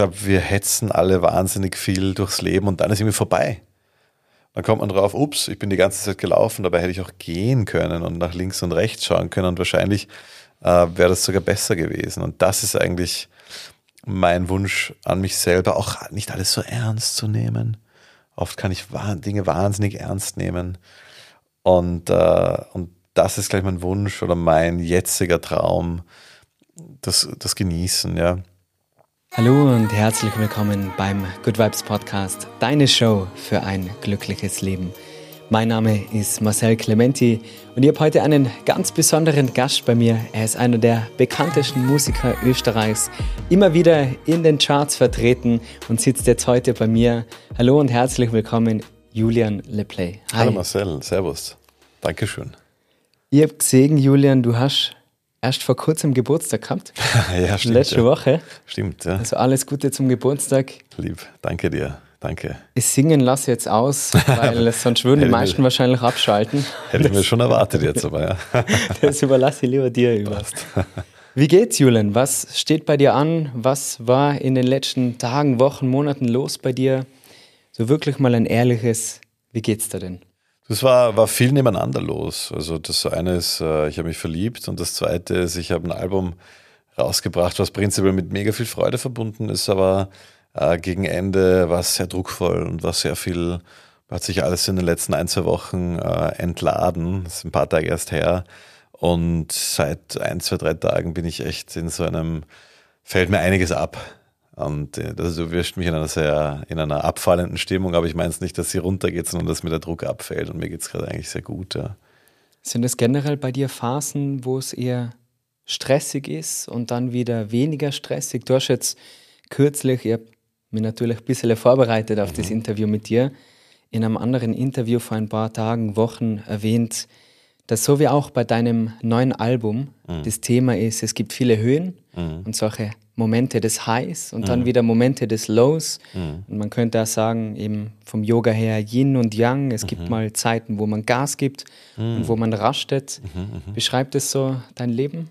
glaube, wir hetzen alle wahnsinnig viel durchs Leben und dann ist irgendwie vorbei. Dann kommt man drauf, ups, ich bin die ganze Zeit gelaufen, dabei hätte ich auch gehen können und nach links und rechts schauen können und wahrscheinlich äh, wäre das sogar besser gewesen. Und das ist eigentlich mein Wunsch an mich selber, auch nicht alles so ernst zu nehmen. Oft kann ich Dinge wahnsinnig ernst nehmen. Und, äh, und das ist gleich mein Wunsch oder mein jetziger Traum, das, das Genießen, ja. Hallo und herzlich willkommen beim Good Vibes Podcast, deine Show für ein glückliches Leben. Mein Name ist Marcel Clementi und ich habe heute einen ganz besonderen Gast bei mir. Er ist einer der bekanntesten Musiker Österreichs, immer wieder in den Charts vertreten und sitzt jetzt heute bei mir. Hallo und herzlich willkommen, Julian Leplay. Hi. Hallo Marcel, Servus. Dankeschön. Ich habe gesehen, Julian, du hast erst vor kurzem Geburtstag gehabt. ja, stimmt. Letzte ja. Woche. Stimmt, ja. Also alles Gute zum Geburtstag. Lieb, danke dir. Danke. Ich singen lasse jetzt aus, weil sonst würden die meisten wahrscheinlich abschalten. Hätte ich mir schon erwartet jetzt, aber ja. das überlasse ich lieber dir über. Wie geht's, Julian? Was steht bei dir an? Was war in den letzten Tagen, Wochen, Monaten los bei dir? So wirklich mal ein ehrliches, wie geht's da denn? Das war, war viel nebeneinander los. Also das eine ist, äh, ich habe mich verliebt und das zweite ist, ich habe ein Album rausgebracht, was prinzipiell mit mega viel Freude verbunden ist, aber äh, gegen Ende war es sehr druckvoll und war sehr viel, hat sich alles in den letzten ein, zwei Wochen äh, entladen. Das ist ein paar Tage erst her. Und seit ein, zwei, drei Tagen bin ich echt in so einem, fällt mir einiges ab. Und äh, das erwischt mich in einer sehr, in einer abfallenden Stimmung, aber ich meine es nicht, dass sie runtergeht, sondern dass mir der Druck abfällt und mir geht es gerade eigentlich sehr gut. Ja. Sind es generell bei dir Phasen, wo es eher stressig ist und dann wieder weniger stressig? Du hast jetzt kürzlich, ich habe mich natürlich ein bisschen vorbereitet auf mhm. das Interview mit dir, in einem anderen Interview vor ein paar Tagen, Wochen erwähnt, dass so wie auch bei deinem neuen Album mhm. das Thema ist, es gibt viele Höhen mhm. und solche Momente des Highs und mhm. dann wieder Momente des Lows. Mhm. Und man könnte auch sagen, eben vom Yoga her Yin und Yang. Es gibt mhm. mal Zeiten, wo man Gas gibt und wo man rastet. Beschreibt es so dein Leben?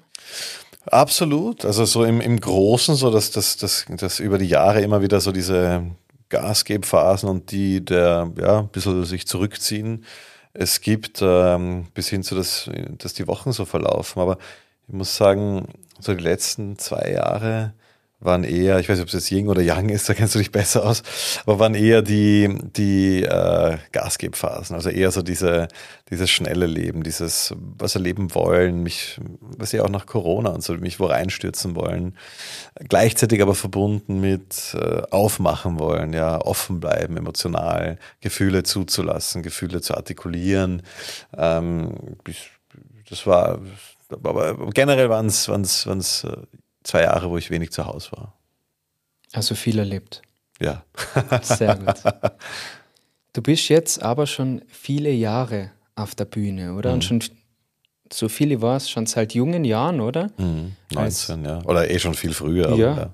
Absolut. Also so im, im Großen, so dass das, das, das über die Jahre immer wieder so diese Gasgebphasen und die der ja ein bisschen sich zurückziehen. Es gibt ähm, bis hin zu, dass, dass die Wochen so verlaufen. Aber ich muss sagen, so die letzten zwei Jahre waren eher, ich weiß nicht, ob es jetzt Ying oder Yang ist, da kennst du dich besser aus, aber waren eher die, die äh, Gasgebphasen, also eher so diese, dieses schnelle Leben, dieses, was erleben wollen, mich, was ja auch nach Corona und so, mich wo reinstürzen wollen, gleichzeitig aber verbunden mit äh, aufmachen wollen, ja, offen bleiben, emotional, Gefühle zuzulassen, Gefühle zu artikulieren. Ähm, das war, aber generell waren es zwei Jahre, wo ich wenig zu Hause war. Also viel erlebt. Ja. Sehr gut. Du bist jetzt aber schon viele Jahre auf der Bühne, oder? Mhm. Und schon so viele war es schon seit jungen Jahren, oder? Mhm. 19, Als, ja. Oder eh schon viel früher. Ja. ja.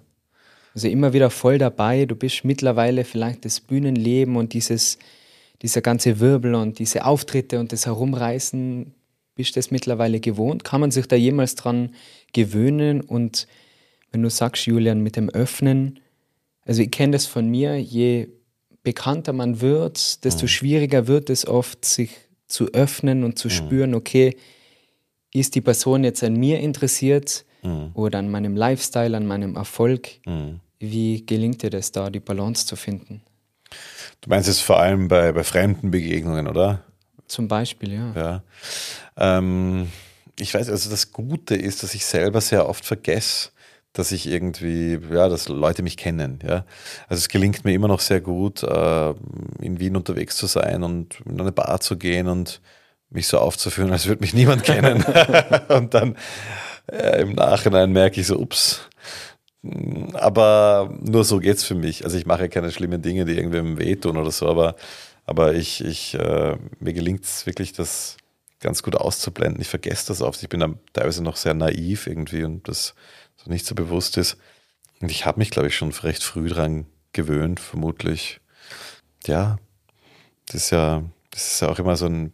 Also immer wieder voll dabei. Du bist mittlerweile vielleicht das Bühnenleben und dieses, dieser ganze Wirbel und diese Auftritte und das Herumreißen, bist du das mittlerweile gewohnt? Kann man sich da jemals dran gewöhnen und wenn du sagst, Julian, mit dem Öffnen, also ich kenne das von mir, je bekannter man wird, desto mhm. schwieriger wird es oft, sich zu öffnen und zu mhm. spüren, okay, ist die Person jetzt an mir interessiert mhm. oder an meinem Lifestyle, an meinem Erfolg? Mhm. Wie gelingt dir das da, die Balance zu finden? Du meinst es vor allem bei, bei fremden Begegnungen, oder? Zum Beispiel, ja. Ja. Ähm, ich weiß, also das Gute ist, dass ich selber sehr oft vergesse, dass ich irgendwie, ja, dass Leute mich kennen, ja. Also es gelingt mir immer noch sehr gut, äh, in Wien unterwegs zu sein und in eine Bar zu gehen und mich so aufzuführen, als würde mich niemand kennen. und dann äh, im Nachhinein merke ich so, ups. Aber nur so geht's für mich. Also ich mache keine schlimmen Dinge, die irgendwem wehtun oder so, aber, aber ich, ich, äh, mir gelingt es wirklich, das ganz gut auszublenden. Ich vergesse das oft. Ich bin dann teilweise noch sehr naiv irgendwie und das so nicht so bewusst ist. Und ich habe mich, glaube ich, schon recht früh daran gewöhnt, vermutlich. Ja, das ist ja, das ist ja auch immer so ein,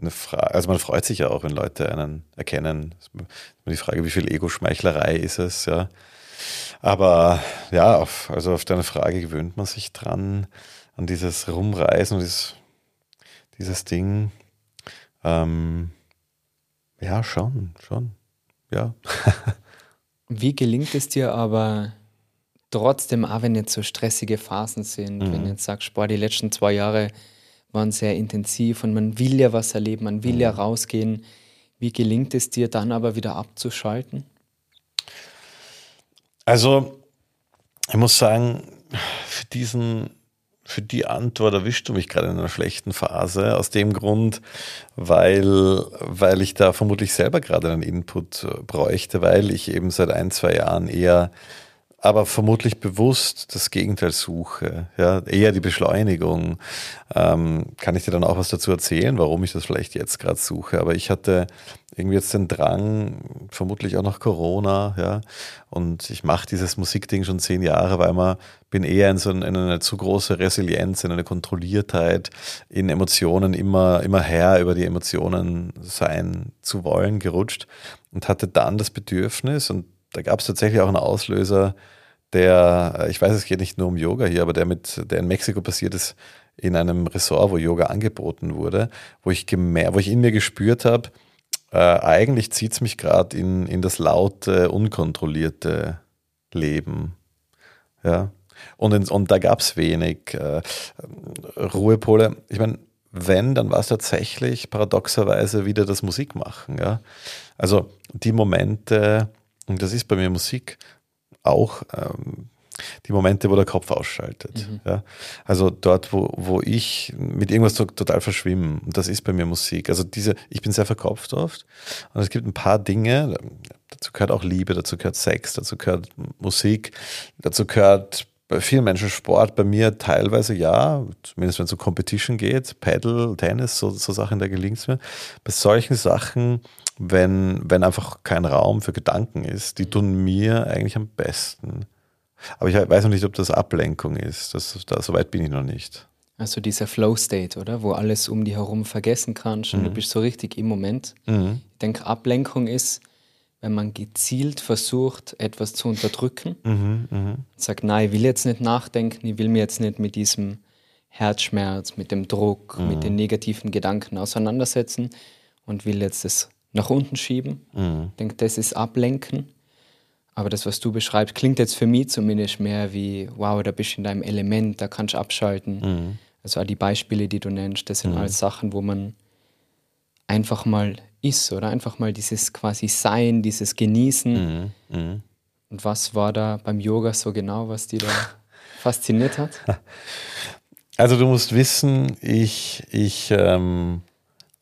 eine Frage. Also man freut sich ja auch, wenn Leute einen erkennen. Das ist die Frage, wie viel Ego-Schmeichlerei ist es, ja. Aber ja, auf, also auf deine Frage gewöhnt man sich dran, an dieses Rumreisen und dieses, dieses Ding. Ähm, ja, schon, schon. Ja. Wie gelingt es dir aber trotzdem, auch wenn jetzt so stressige Phasen sind, mhm. wenn du jetzt sagst, boah, die letzten zwei Jahre waren sehr intensiv und man will ja was erleben, man will mhm. ja rausgehen. Wie gelingt es dir dann aber wieder abzuschalten? Also, ich muss sagen, für diesen, für die Antwort erwischst du mich gerade in einer schlechten Phase. Aus dem Grund, weil, weil ich da vermutlich selber gerade einen Input bräuchte, weil ich eben seit ein, zwei Jahren eher aber vermutlich bewusst das Gegenteil suche, ja, eher die Beschleunigung. Ähm, kann ich dir dann auch was dazu erzählen, warum ich das vielleicht jetzt gerade suche? Aber ich hatte irgendwie jetzt den Drang, vermutlich auch nach Corona, ja, und ich mache dieses Musikding schon zehn Jahre, weil man bin eher in so eine, in eine zu große Resilienz, in eine Kontrolliertheit, in Emotionen immer, immer her über die Emotionen sein zu wollen gerutscht und hatte dann das Bedürfnis und da gab es tatsächlich auch einen Auslöser, der, ich weiß, es geht nicht nur um Yoga hier, aber der mit, der in Mexiko passiert ist, in einem Ressort, wo Yoga angeboten wurde, wo ich gemerkt, wo ich in mir gespürt habe, äh, eigentlich zieht es mich gerade in, in das laute, unkontrollierte Leben. Ja. Und, in, und da gab es wenig äh, Ruhepole. Ich meine, wenn, dann war es tatsächlich paradoxerweise wieder das Musikmachen. Ja? Also die Momente, und das ist bei mir Musik auch ähm, die Momente, wo der Kopf ausschaltet. Mhm. Ja? Also dort, wo, wo ich mit irgendwas total verschwimme. Und das ist bei mir Musik. Also diese, ich bin sehr verkopft oft. Und es gibt ein paar Dinge, dazu gehört auch Liebe, dazu gehört Sex, dazu gehört Musik, dazu gehört bei vielen Menschen Sport, bei mir teilweise ja, zumindest wenn es um Competition geht, Paddle, Tennis, so, so Sachen, da gelingt es mir. Bei solchen Sachen wenn, wenn einfach kein Raum für Gedanken ist, die tun mir eigentlich am besten. Aber ich weiß noch nicht, ob das Ablenkung ist. Das, da, so weit bin ich noch nicht. Also dieser Flow-State, oder? Wo alles um dich herum vergessen kannst und mhm. du bist so richtig im Moment. Mhm. Ich denke, Ablenkung ist, wenn man gezielt versucht, etwas zu unterdrücken. Mhm, mh. Sagt, nein, ich will jetzt nicht nachdenken, ich will mir jetzt nicht mit diesem Herzschmerz, mit dem Druck, mit mhm. den negativen Gedanken auseinandersetzen und will jetzt das nach unten schieben. Mhm. Ich denke, das ist Ablenken. Aber das, was du beschreibst, klingt jetzt für mich zumindest mehr wie, wow, da bist du in deinem Element, da kannst du abschalten. Mhm. Also all die Beispiele, die du nennst, das sind mhm. alles Sachen, wo man einfach mal ist oder einfach mal dieses quasi Sein, dieses Genießen. Mhm. mhm. Und was war da beim Yoga so genau, was die da fasziniert hat? Also du musst wissen, ich, ich ähm,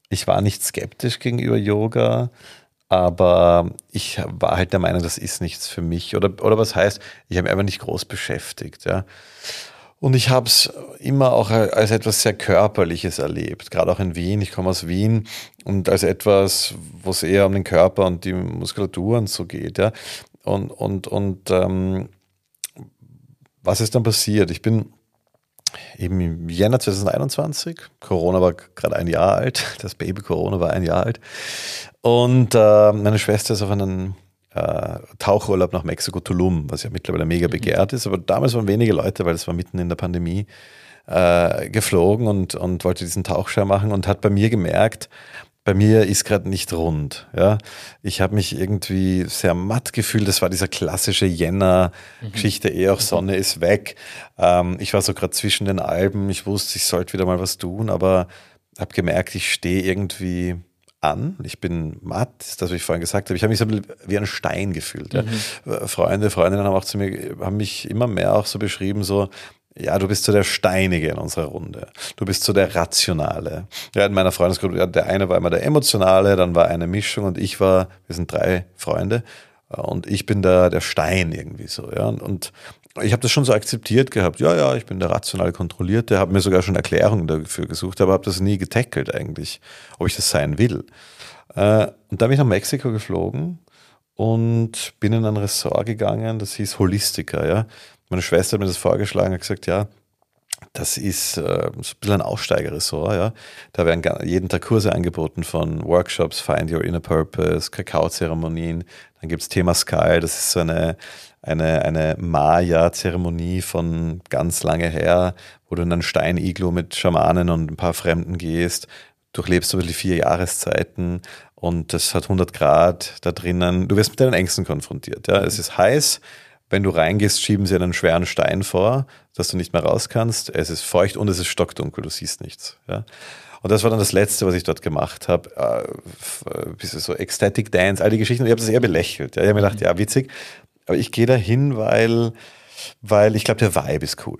ich war nicht skeptisch gegenüber Yoga, aber ich war halt der Meinung, das ist nichts für mich. Oder, oder was heißt, ich habe mich einfach nicht groß beschäftigt. Ja. Und ich habe es immer auch als etwas sehr Körperliches erlebt, gerade auch in Wien. Ich komme aus Wien und als etwas, wo es eher um den Körper und die Muskulatur und so geht. Ja. Und, und, und ähm, was ist dann passiert? Ich bin eben im Jänner 2021. Corona war gerade ein Jahr alt. Das Baby Corona war ein Jahr alt. Und äh, meine Schwester ist auf einen äh, Tauchurlaub nach Mexiko, Tulum, was ja mittlerweile mega mhm. begehrt ist. Aber damals waren wenige Leute, weil es war mitten in der Pandemie, äh, geflogen und, und wollte diesen Tauchschein machen und hat bei mir gemerkt, bei mir ist gerade nicht rund. Ja, ich habe mich irgendwie sehr matt gefühlt. Das war dieser klassische Jänner-Geschichte, mhm. eh auch Sonne ist weg. Ähm, ich war so gerade zwischen den Alben. Ich wusste, ich sollte wieder mal was tun, aber habe gemerkt, ich stehe irgendwie an. Ich bin matt, das, was ich vorhin gesagt habe. Ich habe mich so wie ein Stein gefühlt. Mhm. Ja. Freunde, Freundinnen haben auch zu mir, haben mich immer mehr auch so beschrieben, so, ja, du bist so der Steinige in unserer Runde. Du bist so der Rationale. Ja, in meiner Freundesgruppe, der eine war immer der Emotionale, dann war eine Mischung und ich war, wir sind drei Freunde und ich bin da der Stein irgendwie so, ja. Und ich habe das schon so akzeptiert gehabt. Ja, ja, ich bin der rationale Kontrollierte, habe mir sogar schon Erklärungen dafür gesucht, aber habe das nie getackelt eigentlich, ob ich das sein will. Äh, und da bin ich nach Mexiko geflogen und bin in ein Ressort gegangen, das hieß Holistica, ja. Meine Schwester hat mir das vorgeschlagen, hat gesagt, ja, das ist äh, so ein bisschen ein Aussteigerressort, ja. Da werden jeden Tag Kurse angeboten von Workshops, Find Your Inner Purpose, Kakaozeremonien. Dann gibt es Thema Sky, das ist so eine, eine, eine Maya-Zeremonie von ganz lange her, wo du in einen Steiniglo mit Schamanen und ein paar Fremden gehst, durchlebst du die vier Jahreszeiten und das hat 100 Grad da drinnen. Du wirst mit deinen Ängsten konfrontiert. Ja. Es ist heiß, wenn du reingehst, schieben sie einen schweren Stein vor, dass du nicht mehr raus kannst. Es ist feucht und es ist stockdunkel, du siehst nichts. Ja. Und das war dann das Letzte, was ich dort gemacht habe. Äh, bisschen so Ecstatic Dance, all die Geschichten. Und ich habe das eher belächelt. Ja. Ich habe mir gedacht, ja, witzig. Aber ich gehe da hin, weil, weil ich glaube, der Vibe ist cool.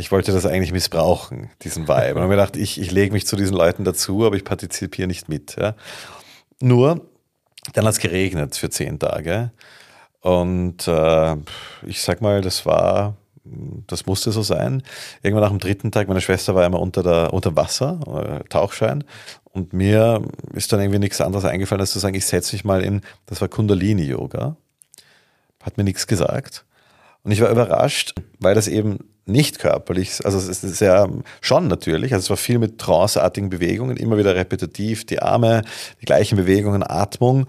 Ich wollte das eigentlich missbrauchen, diesen Vibe. Und habe mir gedacht, ich, ich lege mich zu diesen Leuten dazu, aber ich partizipiere nicht mit. Ja. Nur, dann hat es geregnet für zehn Tage. Und äh, ich sag mal, das war, das musste so sein. Irgendwann nach dem dritten Tag, meine Schwester war immer unter, der, unter Wasser, äh, Tauchschein. Und mir ist dann irgendwie nichts anderes eingefallen, als zu sagen, ich setze mich mal in, das war Kundalini-Yoga. Hat mir nichts gesagt. Und ich war überrascht, weil das eben nicht körperlich, also es ist ja schon natürlich, also es war viel mit tranceartigen Bewegungen, immer wieder repetitiv, die Arme, die gleichen Bewegungen, Atmung,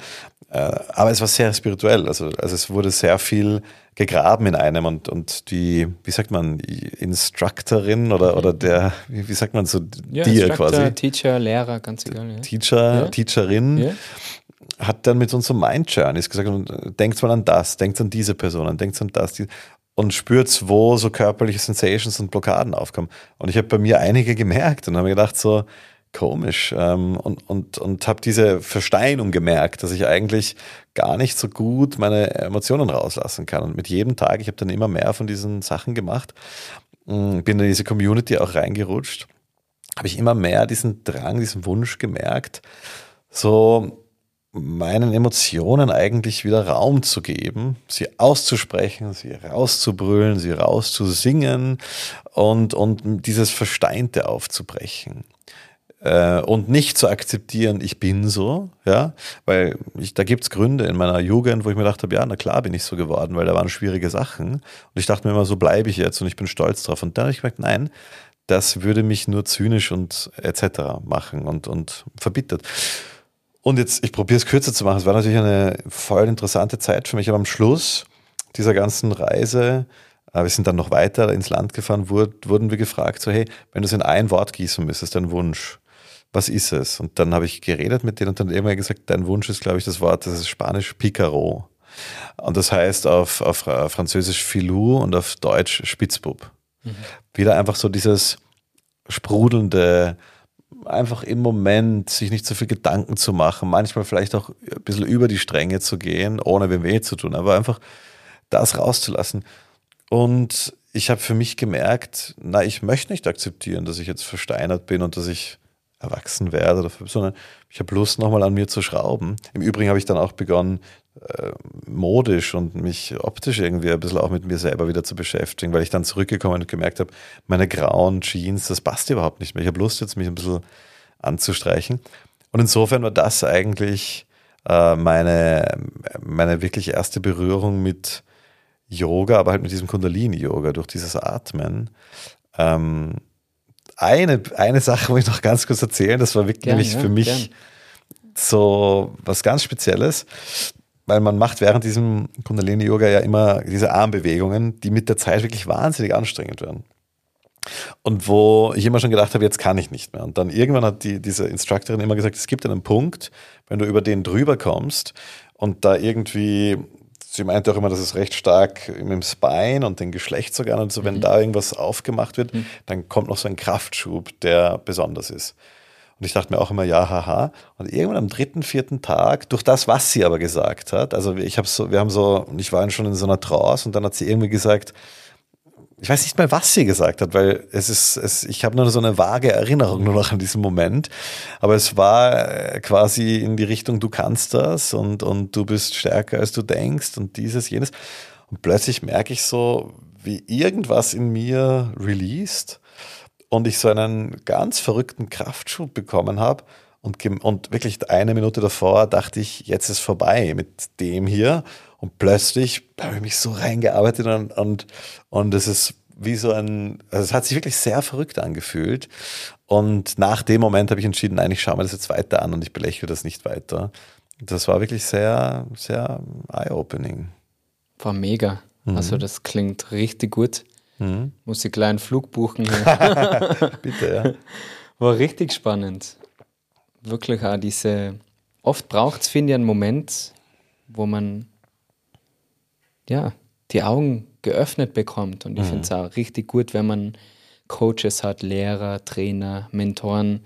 äh, aber es war sehr spirituell, also, also es wurde sehr viel gegraben in einem und, und die, wie sagt man, die Instructorin oder, oder der, wie, sagt man so, ja, dir quasi. Teacher, Lehrer, ganz egal. Ja. Teacher, ja. Teacherin. Ja hat dann mit uns so Mind Journeys gesagt, denkt mal an das, denkt an diese Person, denkt an das und spürt, wo so körperliche Sensations und Blockaden aufkommen. Und ich habe bei mir einige gemerkt und habe mir gedacht, so komisch ähm, und, und, und habe diese Versteinung gemerkt, dass ich eigentlich gar nicht so gut meine Emotionen rauslassen kann. Und mit jedem Tag, ich habe dann immer mehr von diesen Sachen gemacht, mm, bin in diese Community auch reingerutscht, habe ich immer mehr diesen Drang, diesen Wunsch gemerkt, so meinen Emotionen eigentlich wieder Raum zu geben, sie auszusprechen, sie rauszubrüllen, sie rauszusingen und, und dieses Versteinte aufzubrechen. Äh, und nicht zu akzeptieren, ich bin so, ja, weil ich, da gibt's Gründe in meiner Jugend, wo ich mir gedacht habe, ja, na klar bin ich so geworden, weil da waren schwierige Sachen. Und ich dachte mir immer, so bleibe ich jetzt und ich bin stolz drauf. Und dann habe ich gemerkt, nein, das würde mich nur zynisch und etc. machen und, und verbittert. Und jetzt, ich probiere es kürzer zu machen. Es war natürlich eine voll interessante Zeit für mich, aber am Schluss dieser ganzen Reise, äh, wir sind dann noch weiter ins Land gefahren, wurden wir gefragt, so hey, wenn du es in ein Wort gießen müsstest, dein Wunsch, was ist es? Und dann habe ich geredet mit denen und dann immer gesagt, dein Wunsch ist, glaube ich, das Wort, das ist Spanisch Picaro. Und das heißt auf, auf äh, Französisch Filou und auf Deutsch Spitzbub. Mhm. Wieder einfach so dieses sprudelnde, einfach im Moment sich nicht so viel Gedanken zu machen, manchmal vielleicht auch ein bisschen über die Stränge zu gehen, ohne wem weh zu tun, aber einfach das rauszulassen. Und ich habe für mich gemerkt, na, ich möchte nicht akzeptieren, dass ich jetzt versteinert bin und dass ich erwachsen werde, sondern ich habe Lust, nochmal an mir zu schrauben. Im Übrigen habe ich dann auch begonnen, äh, modisch und mich optisch irgendwie ein bisschen auch mit mir selber wieder zu beschäftigen, weil ich dann zurückgekommen und gemerkt habe, meine grauen Jeans, das passt überhaupt nicht mehr. Ich habe Lust, jetzt mich ein bisschen anzustreichen. Und insofern war das eigentlich äh, meine, meine wirklich erste Berührung mit Yoga, aber halt mit diesem Kundalini-Yoga, durch dieses Atmen. Ähm, eine, eine Sache muss ich noch ganz kurz erzählen, das war wirklich gern, ja, für mich gern. so was ganz Spezielles, weil man macht während diesem Kundalini-Yoga ja immer diese Armbewegungen, die mit der Zeit wirklich wahnsinnig anstrengend werden. Und wo ich immer schon gedacht habe, jetzt kann ich nicht mehr. Und dann irgendwann hat die, diese Instructorin immer gesagt, es gibt einen Punkt, wenn du über den drüber kommst und da irgendwie sie meinte auch immer, dass es recht stark im Spine und den Geschlechtsorganen und so, wenn mhm. da irgendwas aufgemacht wird, mhm. dann kommt noch so ein Kraftschub, der besonders ist. Und ich dachte mir auch immer, ja, haha. Und irgendwann am dritten, vierten Tag, durch das, was sie aber gesagt hat, also ich habe so, wir haben so, ich war schon in so einer Trance und dann hat sie irgendwie gesagt, ich weiß nicht mal, was sie gesagt hat, weil es ist, es, ich habe nur so eine vage Erinnerung nur noch an diesen Moment. Aber es war äh, quasi in die Richtung, du kannst das und, und du bist stärker, als du denkst und dieses, jenes. Und plötzlich merke ich so, wie irgendwas in mir released und ich so einen ganz verrückten Kraftschub bekommen habe. Und, und wirklich eine Minute davor dachte ich, jetzt ist vorbei mit dem hier. Und plötzlich habe ich mich so reingearbeitet und, und, und es ist wie so ein, also es hat sich wirklich sehr verrückt angefühlt. Und nach dem Moment habe ich entschieden, nein, ich schaue mir das jetzt weiter an und ich belächle das nicht weiter. Das war wirklich sehr, sehr eye-opening. War mega. Mhm. Also das klingt richtig gut. Mhm. Muss ich gleich einen Flug buchen. Bitte, ja. War richtig spannend. Wirklich auch diese, oft braucht es, finde ich, einen Moment, wo man ja, die Augen geöffnet bekommt. Und ich mhm. finde es auch richtig gut, wenn man Coaches hat, Lehrer, Trainer, Mentoren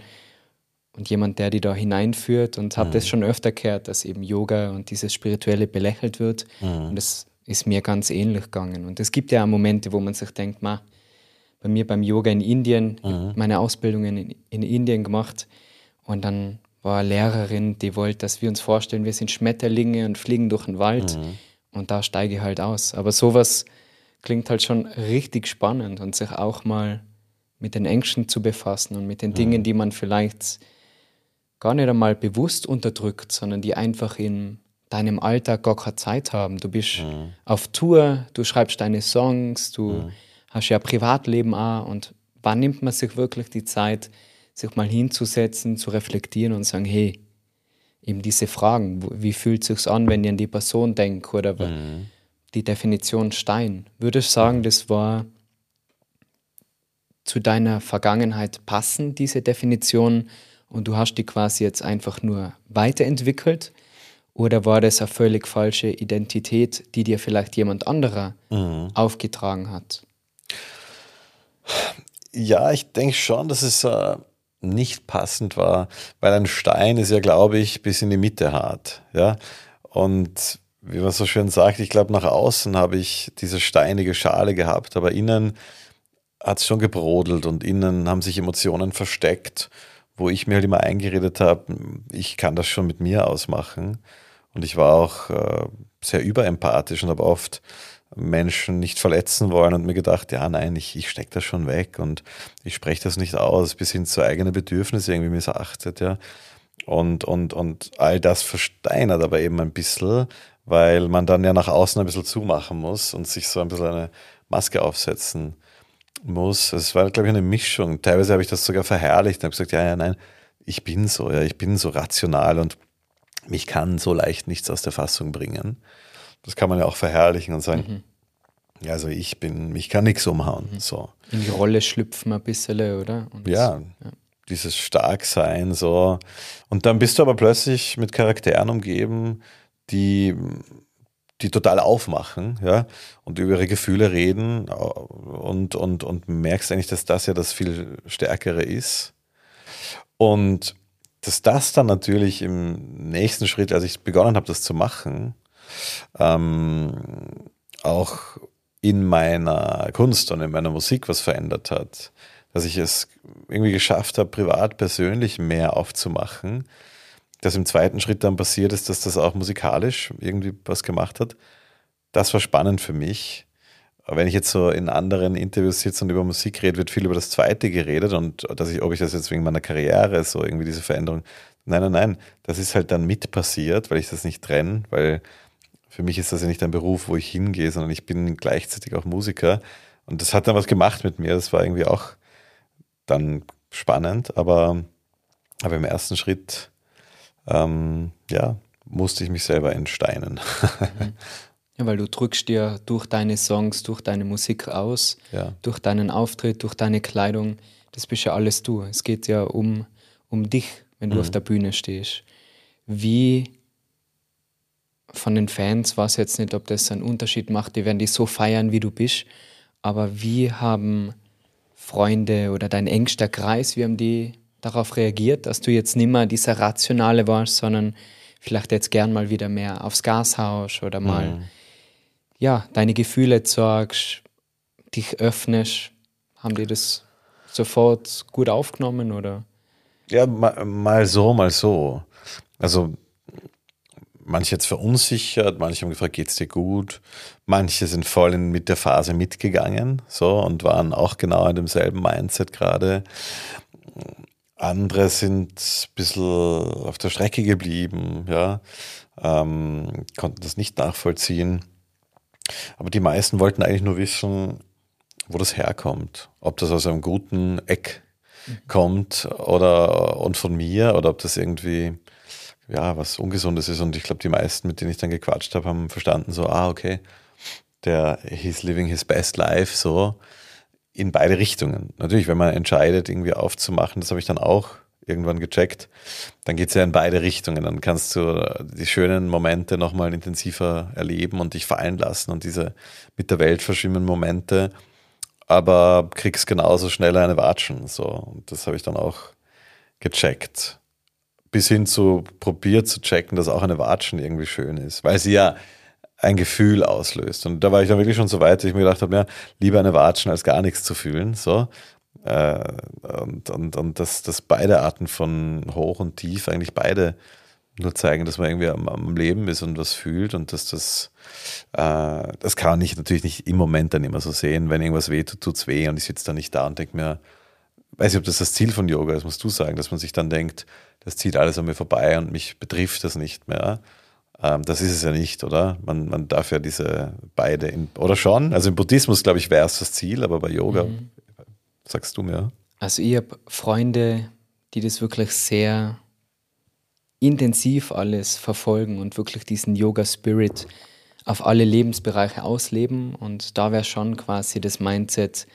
und jemand, der die da hineinführt. Und habe mhm. das schon öfter gehört, dass eben Yoga und dieses Spirituelle belächelt wird. Mhm. Und das ist mir ganz ähnlich gegangen. Und es gibt ja auch Momente, wo man sich denkt, ma, bei mir beim Yoga in Indien, mhm. meine Ausbildung in, in Indien gemacht und dann war eine Lehrerin, die wollte, dass wir uns vorstellen, wir sind Schmetterlinge und fliegen durch den Wald mhm. und da steige ich halt aus. Aber sowas klingt halt schon richtig spannend und sich auch mal mit den Ängsten zu befassen und mit den mhm. Dingen, die man vielleicht gar nicht einmal bewusst unterdrückt, sondern die einfach in deinem Alltag gar keine Zeit haben. Du bist mhm. auf Tour, du schreibst deine Songs, du mhm. hast ja Privatleben auch und wann nimmt man sich wirklich die Zeit, sich mal hinzusetzen, zu reflektieren und sagen, hey, eben diese Fragen, wie fühlt es sich an, wenn ich an die Person denke oder mhm. die Definition Stein. Würde ich sagen, das war zu deiner Vergangenheit passend, diese Definition, und du hast die quasi jetzt einfach nur weiterentwickelt? Oder war das eine völlig falsche Identität, die dir vielleicht jemand anderer mhm. aufgetragen hat? Ja, ich denke schon, dass es äh, nicht passend war, weil ein Stein ist ja, glaube ich, bis in die Mitte hart. Ja? Und wie man so schön sagt, ich glaube, nach außen habe ich diese steinige Schale gehabt, aber innen hat es schon gebrodelt und innen haben sich Emotionen versteckt, wo ich mir halt immer eingeredet habe, ich kann das schon mit mir ausmachen. Und ich war auch äh, sehr überempathisch und habe oft Menschen nicht verletzen wollen und mir gedacht, ja, nein, ich, ich stecke das schon weg und ich spreche das nicht aus, bis hin zu eigenen Bedürfnissen irgendwie missachtet, ja. Und, und, und all das versteinert aber eben ein bisschen, weil man dann ja nach außen ein bisschen zumachen muss und sich so ein bisschen eine Maske aufsetzen muss. Es war, glaube ich, eine Mischung. Teilweise habe ich das sogar verherrlicht und habe gesagt, ja, ja, nein, ich bin so, ja, ich bin so rational und mich kann so leicht nichts aus der Fassung bringen. Das kann man ja auch verherrlichen und sagen, mhm. also ich bin, mich kann nichts umhauen. Mhm. So. In die Rolle schlüpfen ein bisschen, oder? Und ja, ja, dieses Starksein so. Und dann bist du aber plötzlich mit Charakteren umgeben, die die total aufmachen, ja, und über ihre Gefühle reden und, und, und merkst eigentlich, dass das ja das viel Stärkere ist. Und dass das dann natürlich im nächsten Schritt, als ich begonnen habe, das zu machen, ähm, auch in meiner Kunst und in meiner Musik was verändert hat. Dass ich es irgendwie geschafft habe, privat, persönlich mehr aufzumachen. Dass im zweiten Schritt dann passiert ist, dass das auch musikalisch irgendwie was gemacht hat. Das war spannend für mich. Wenn ich jetzt so in anderen Interviews sitze und über Musik rede, wird viel über das Zweite geredet und dass ich, ob ich das jetzt wegen meiner Karriere so irgendwie diese Veränderung. Nein, nein, nein. Das ist halt dann mit passiert, weil ich das nicht trenne, weil für mich ist das ja nicht ein Beruf, wo ich hingehe, sondern ich bin gleichzeitig auch Musiker. Und das hat dann was gemacht mit mir. Das war irgendwie auch dann spannend, aber, aber im ersten Schritt, ähm, ja, musste ich mich selber entsteinen. Mhm. Ja, weil du drückst dir durch deine Songs, durch deine Musik aus, ja. durch deinen Auftritt, durch deine Kleidung. Das bist ja alles du. Es geht ja um, um dich, wenn du mhm. auf der Bühne stehst. Wie von den Fans weiß jetzt nicht, ob das einen Unterschied macht. Die werden dich so feiern, wie du bist. Aber wie haben Freunde oder dein engster Kreis, wie haben die darauf reagiert, dass du jetzt nicht mehr dieser Rationale warst, sondern vielleicht jetzt gern mal wieder mehr aufs Gas haust oder mal mhm ja, deine Gefühle zeigst, dich öffnest, haben die das sofort gut aufgenommen oder? Ja, mal, mal so, mal so. Also manche jetzt verunsichert, manche haben gefragt, geht's dir gut? Manche sind voll in, mit der Phase mitgegangen, so und waren auch genau in demselben Mindset gerade. Andere sind ein bisschen auf der Strecke geblieben, ja, ähm, konnten das nicht nachvollziehen. Aber die meisten wollten eigentlich nur wissen, wo das herkommt. Ob das aus einem guten Eck kommt oder und von mir oder ob das irgendwie ja was Ungesundes ist. Und ich glaube, die meisten, mit denen ich dann gequatscht habe, haben verstanden, so, ah, okay, der he's living his best life, so in beide Richtungen. Natürlich, wenn man entscheidet, irgendwie aufzumachen, das habe ich dann auch irgendwann gecheckt, dann geht es ja in beide Richtungen. Dann kannst du die schönen Momente nochmal intensiver erleben und dich fallen lassen und diese mit der Welt verschwimmenden Momente, aber kriegst genauso schnell eine Watschen. So. Und das habe ich dann auch gecheckt. Bis hin zu probiert zu checken, dass auch eine Watschen irgendwie schön ist. Weil sie ja ein Gefühl auslöst. Und da war ich dann wirklich schon so weit, dass ich mir gedacht habe, ja, lieber eine Watschen als gar nichts zu fühlen. So. Äh, und und, und dass, dass beide Arten von hoch und tief eigentlich beide nur zeigen, dass man irgendwie am, am Leben ist und was fühlt und dass das, äh, das kann ich natürlich nicht im Moment dann immer so sehen. Wenn irgendwas weh tut, es weh und ich sitze dann nicht da und denke mir, weiß nicht, ob das das Ziel von Yoga ist, musst du sagen, dass man sich dann denkt, das zieht alles an mir vorbei und mich betrifft das nicht mehr. Ähm, das ist es ja nicht, oder? Man, man darf ja diese beide, in, oder schon? Also im Buddhismus, glaube ich, wäre es das Ziel, aber bei Yoga mhm sagst du mir? Also ich habe Freunde, die das wirklich sehr intensiv alles verfolgen und wirklich diesen Yoga-Spirit auf alle Lebensbereiche ausleben. Und da wäre schon quasi das Mindset,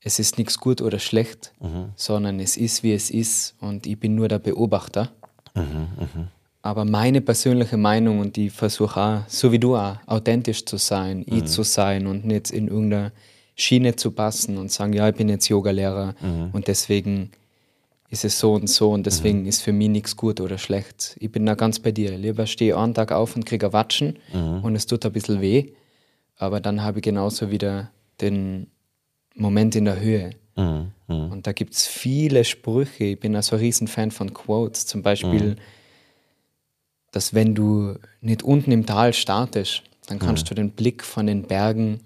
es ist nichts gut oder schlecht, mhm. sondern es ist, wie es ist und ich bin nur der Beobachter. Mhm, mh. Aber meine persönliche Meinung und ich versuche auch, so wie du auch, authentisch zu sein, mhm. ich zu sein und nicht in irgendeiner Schiene zu passen und sagen, ja, ich bin jetzt Yogalehrer mhm. und deswegen ist es so und so und deswegen mhm. ist für mich nichts gut oder schlecht. Ich bin da ganz bei dir. Lieber stehe einen Tag auf und kriege Watschen mhm. und es tut ein bisschen weh, aber dann habe ich genauso wieder den Moment in der Höhe. Mhm. Mhm. Und da gibt es viele Sprüche. Ich bin also ein Riesenfan von Quotes. Zum Beispiel, mhm. dass wenn du nicht unten im Tal startest, dann kannst du den Blick von den Bergen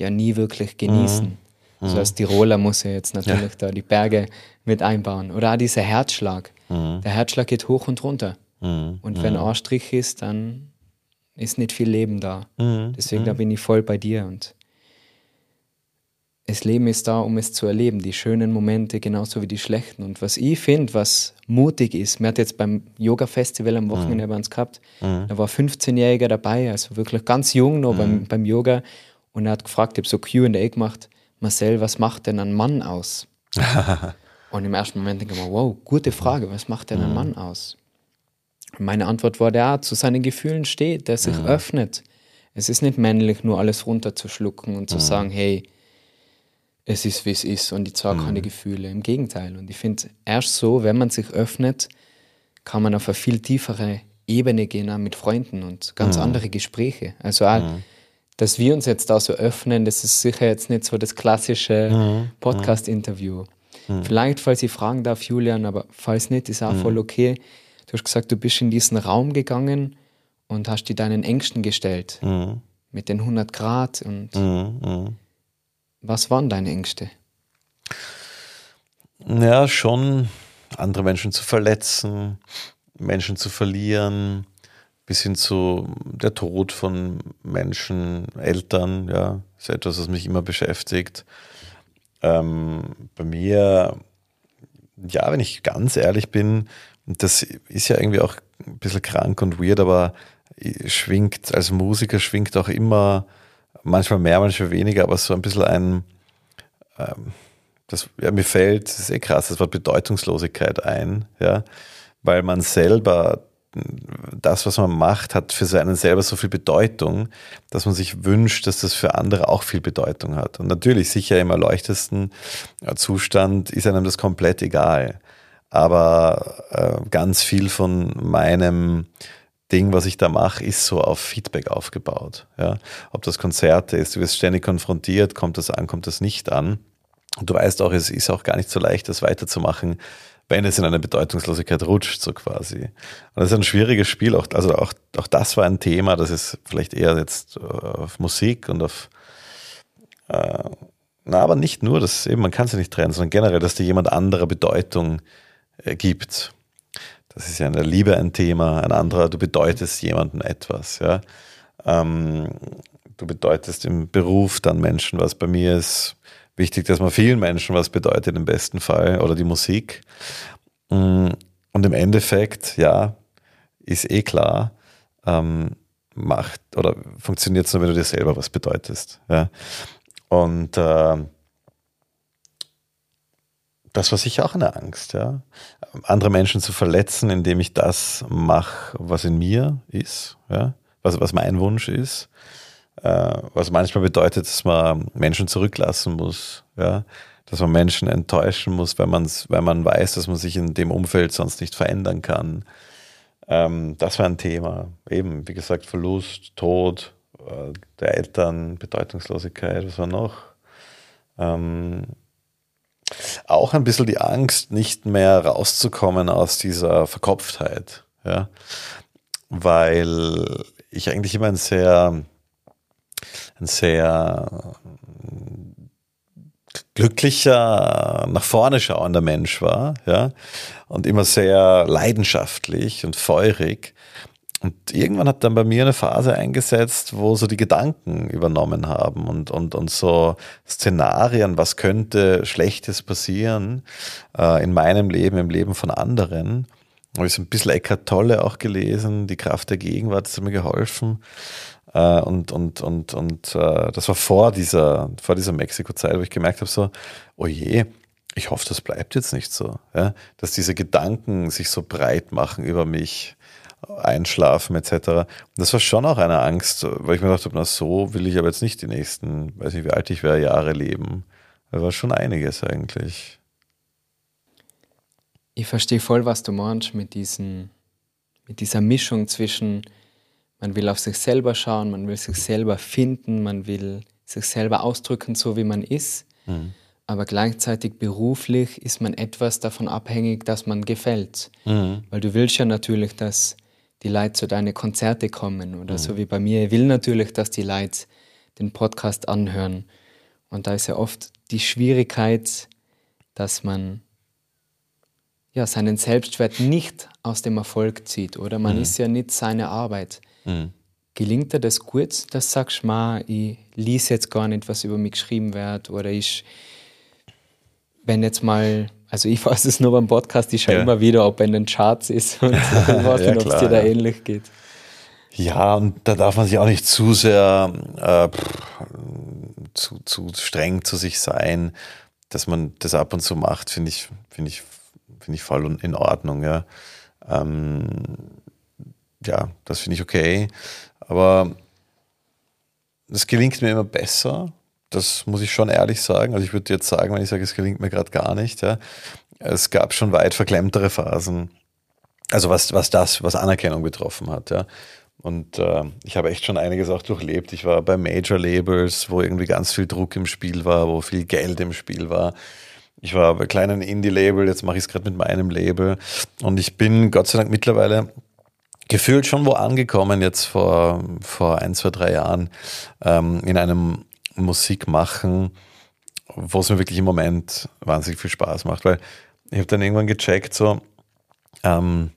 ja nie wirklich genießen. Mhm. Also als Tiroler muss er jetzt natürlich ja. da die Berge mit einbauen. Oder auch dieser Herzschlag. Mhm. Der Herzschlag geht hoch und runter. Mhm. Und wenn mhm. Strich ist, dann ist nicht viel Leben da. Mhm. Deswegen da mhm. bin ich voll bei dir. Und das Leben ist da, um es zu erleben. Die schönen Momente genauso wie die schlechten. Und was ich finde, was mutig ist, mir hat jetzt beim Yoga-Festival am Wochenende bei uns gehabt, da war 15-Jähriger dabei, also wirklich ganz jung noch beim, beim Yoga. Und er hat gefragt, ich habe so QA gemacht, Marcel, was macht denn ein Mann aus? und im ersten Moment denke ich mir, wow, gute Frage, was macht denn ein. Mann aus? Und meine Antwort war, der zu seinen Gefühlen steht, der sich öffnet. Es ist nicht männlich, nur alles runterzuschlucken und zu sagen, hey, es ist, wie es ist und ich zeige keine Gefühle. Im Gegenteil. Und ich finde, erst so, wenn man sich öffnet, kann man auf eine viel tiefere Ebene gehen, auch mit Freunden und ganz andere Gespräche. Also auch dass wir uns jetzt da so öffnen, das ist sicher jetzt nicht so das klassische mhm. Podcast-Interview. Mhm. Vielleicht, falls ich fragen darf, Julian, aber falls nicht, ist auch mhm. voll okay. Du hast gesagt, du bist in diesen Raum gegangen und hast dir deinen Ängsten gestellt. Mhm. Mit den 100 Grad und mhm. Mhm. was waren deine Ängste? Ja, schon andere Menschen zu verletzen, Menschen zu verlieren, bis hin zu der Tod von Menschen, Eltern, ja, ist etwas, was mich immer beschäftigt. Ähm, bei mir, ja, wenn ich ganz ehrlich bin, das ist ja irgendwie auch ein bisschen krank und weird, aber schwingt, als Musiker schwingt auch immer, manchmal mehr, manchmal weniger, aber so ein bisschen ein, ähm, das, ja, mir fällt, das ist eh krass, das Wort Bedeutungslosigkeit ein, ja, weil man selber das, was man macht, hat für seinen selber so viel Bedeutung, dass man sich wünscht, dass das für andere auch viel Bedeutung hat. Und natürlich, sicher im erleuchtesten Zustand ist einem das komplett egal. Aber äh, ganz viel von meinem Ding, was ich da mache, ist so auf Feedback aufgebaut. Ja? Ob das Konzerte ist, du wirst ständig konfrontiert, kommt das an, kommt das nicht an. Und du weißt auch, es ist auch gar nicht so leicht, das weiterzumachen, wenn es in eine Bedeutungslosigkeit rutscht, so quasi. Und das ist ein schwieriges Spiel, auch, also auch, auch das war ein Thema, das ist vielleicht eher jetzt äh, auf Musik und auf, äh, na, aber nicht nur, das eben, man kann ja nicht trennen, sondern generell, dass dir jemand anderer Bedeutung äh, gibt. Das ist ja in der Liebe ein Thema, ein anderer, du bedeutest jemandem etwas, ja. Ähm, du bedeutest im Beruf dann Menschen was. Bei mir ist wichtig, dass man vielen Menschen was bedeutet im besten Fall oder die Musik. Mm, und im Endeffekt, ja, ist eh klar, ähm, macht oder funktioniert es nur, wenn du dir selber was bedeutest. Ja? Und äh, das war sicher auch eine Angst, ja. Andere Menschen zu verletzen, indem ich das mache, was in mir ist, ja, was, was mein Wunsch ist, was manchmal bedeutet, dass man Menschen zurücklassen muss, ja, dass man Menschen enttäuschen muss, weil, man's, weil man weiß, dass man sich in dem Umfeld sonst nicht verändern kann. Ähm, das war ein Thema. Eben, wie gesagt, Verlust, Tod äh, der Eltern, Bedeutungslosigkeit, was war noch? Ähm, auch ein bisschen die Angst, nicht mehr rauszukommen aus dieser Verkopftheit. Ja? Weil ich eigentlich immer ein sehr, ein sehr glücklicher, nach vorne schauender Mensch war, ja, und immer sehr leidenschaftlich und feurig. Und irgendwann hat dann bei mir eine Phase eingesetzt, wo so die Gedanken übernommen haben und, und, und so Szenarien, was könnte Schlechtes passieren äh, in meinem Leben, im Leben von anderen. Habe ich so ein bisschen Eckhart Tolle auch gelesen, die Kraft der Gegenwart, hat mir geholfen. Äh, und und, und, und äh, das war vor dieser, vor dieser Mexiko-Zeit, wo ich gemerkt habe, so, oh je, ich hoffe, das bleibt jetzt nicht so. Ja? Dass diese Gedanken sich so breit machen über mich einschlafen etc. das war schon auch eine Angst, weil ich mir gedacht habe, na so will ich aber jetzt nicht die nächsten, weiß nicht wie alt ich wäre, Jahre leben. Das war schon einiges eigentlich. Ich verstehe voll, was du meinst mit, diesen, mit dieser Mischung zwischen, man will auf sich selber schauen, man will sich selber finden, man will sich selber ausdrücken, so wie man ist. Mhm. Aber gleichzeitig beruflich ist man etwas davon abhängig, dass man gefällt. Mhm. Weil du willst ja natürlich, dass die Leute zu deinen Konzerte kommen oder mhm. so wie bei mir. Ich will natürlich, dass die Leute den Podcast anhören. Und da ist ja oft die Schwierigkeit, dass man ja, seinen Selbstwert nicht aus dem Erfolg zieht, oder? Man mhm. ist ja nicht seine Arbeit. Mhm. Gelingt dir das gut, dass du sagst, Ma, ich lese jetzt gar nicht, was über mich geschrieben wird, oder ich, wenn jetzt mal also ich weiß es nur beim Podcast, ich schaue ja. immer wieder, ob er in den Charts ist und weiß ja, ob es dir da ähnlich geht. Ja, und da darf man sich auch nicht zu sehr äh, zu, zu streng zu sich sein, dass man das ab und zu macht, finde ich, finde ich, finde ich voll in Ordnung, ja. Ähm, ja, das finde ich okay. Aber es gelingt mir immer besser, das muss ich schon ehrlich sagen. Also ich würde jetzt sagen, wenn ich sage, es gelingt mir gerade gar nicht. Ja. Es gab schon weit verklemmtere Phasen. Also was, was das, was Anerkennung betroffen hat. Ja. Und äh, ich habe echt schon einiges auch durchlebt. Ich war bei Major Labels, wo irgendwie ganz viel Druck im Spiel war, wo viel Geld im Spiel war. Ich war bei kleinen Indie-Label, jetzt mache ich es gerade mit meinem Label. Und ich bin Gott sei Dank mittlerweile gefühlt schon wo angekommen, jetzt vor, vor ein, zwei, drei Jahren, ähm, in einem Musik machen, wo es mir wirklich im Moment wahnsinnig viel Spaß macht, weil ich habe dann irgendwann gecheckt, so ähm,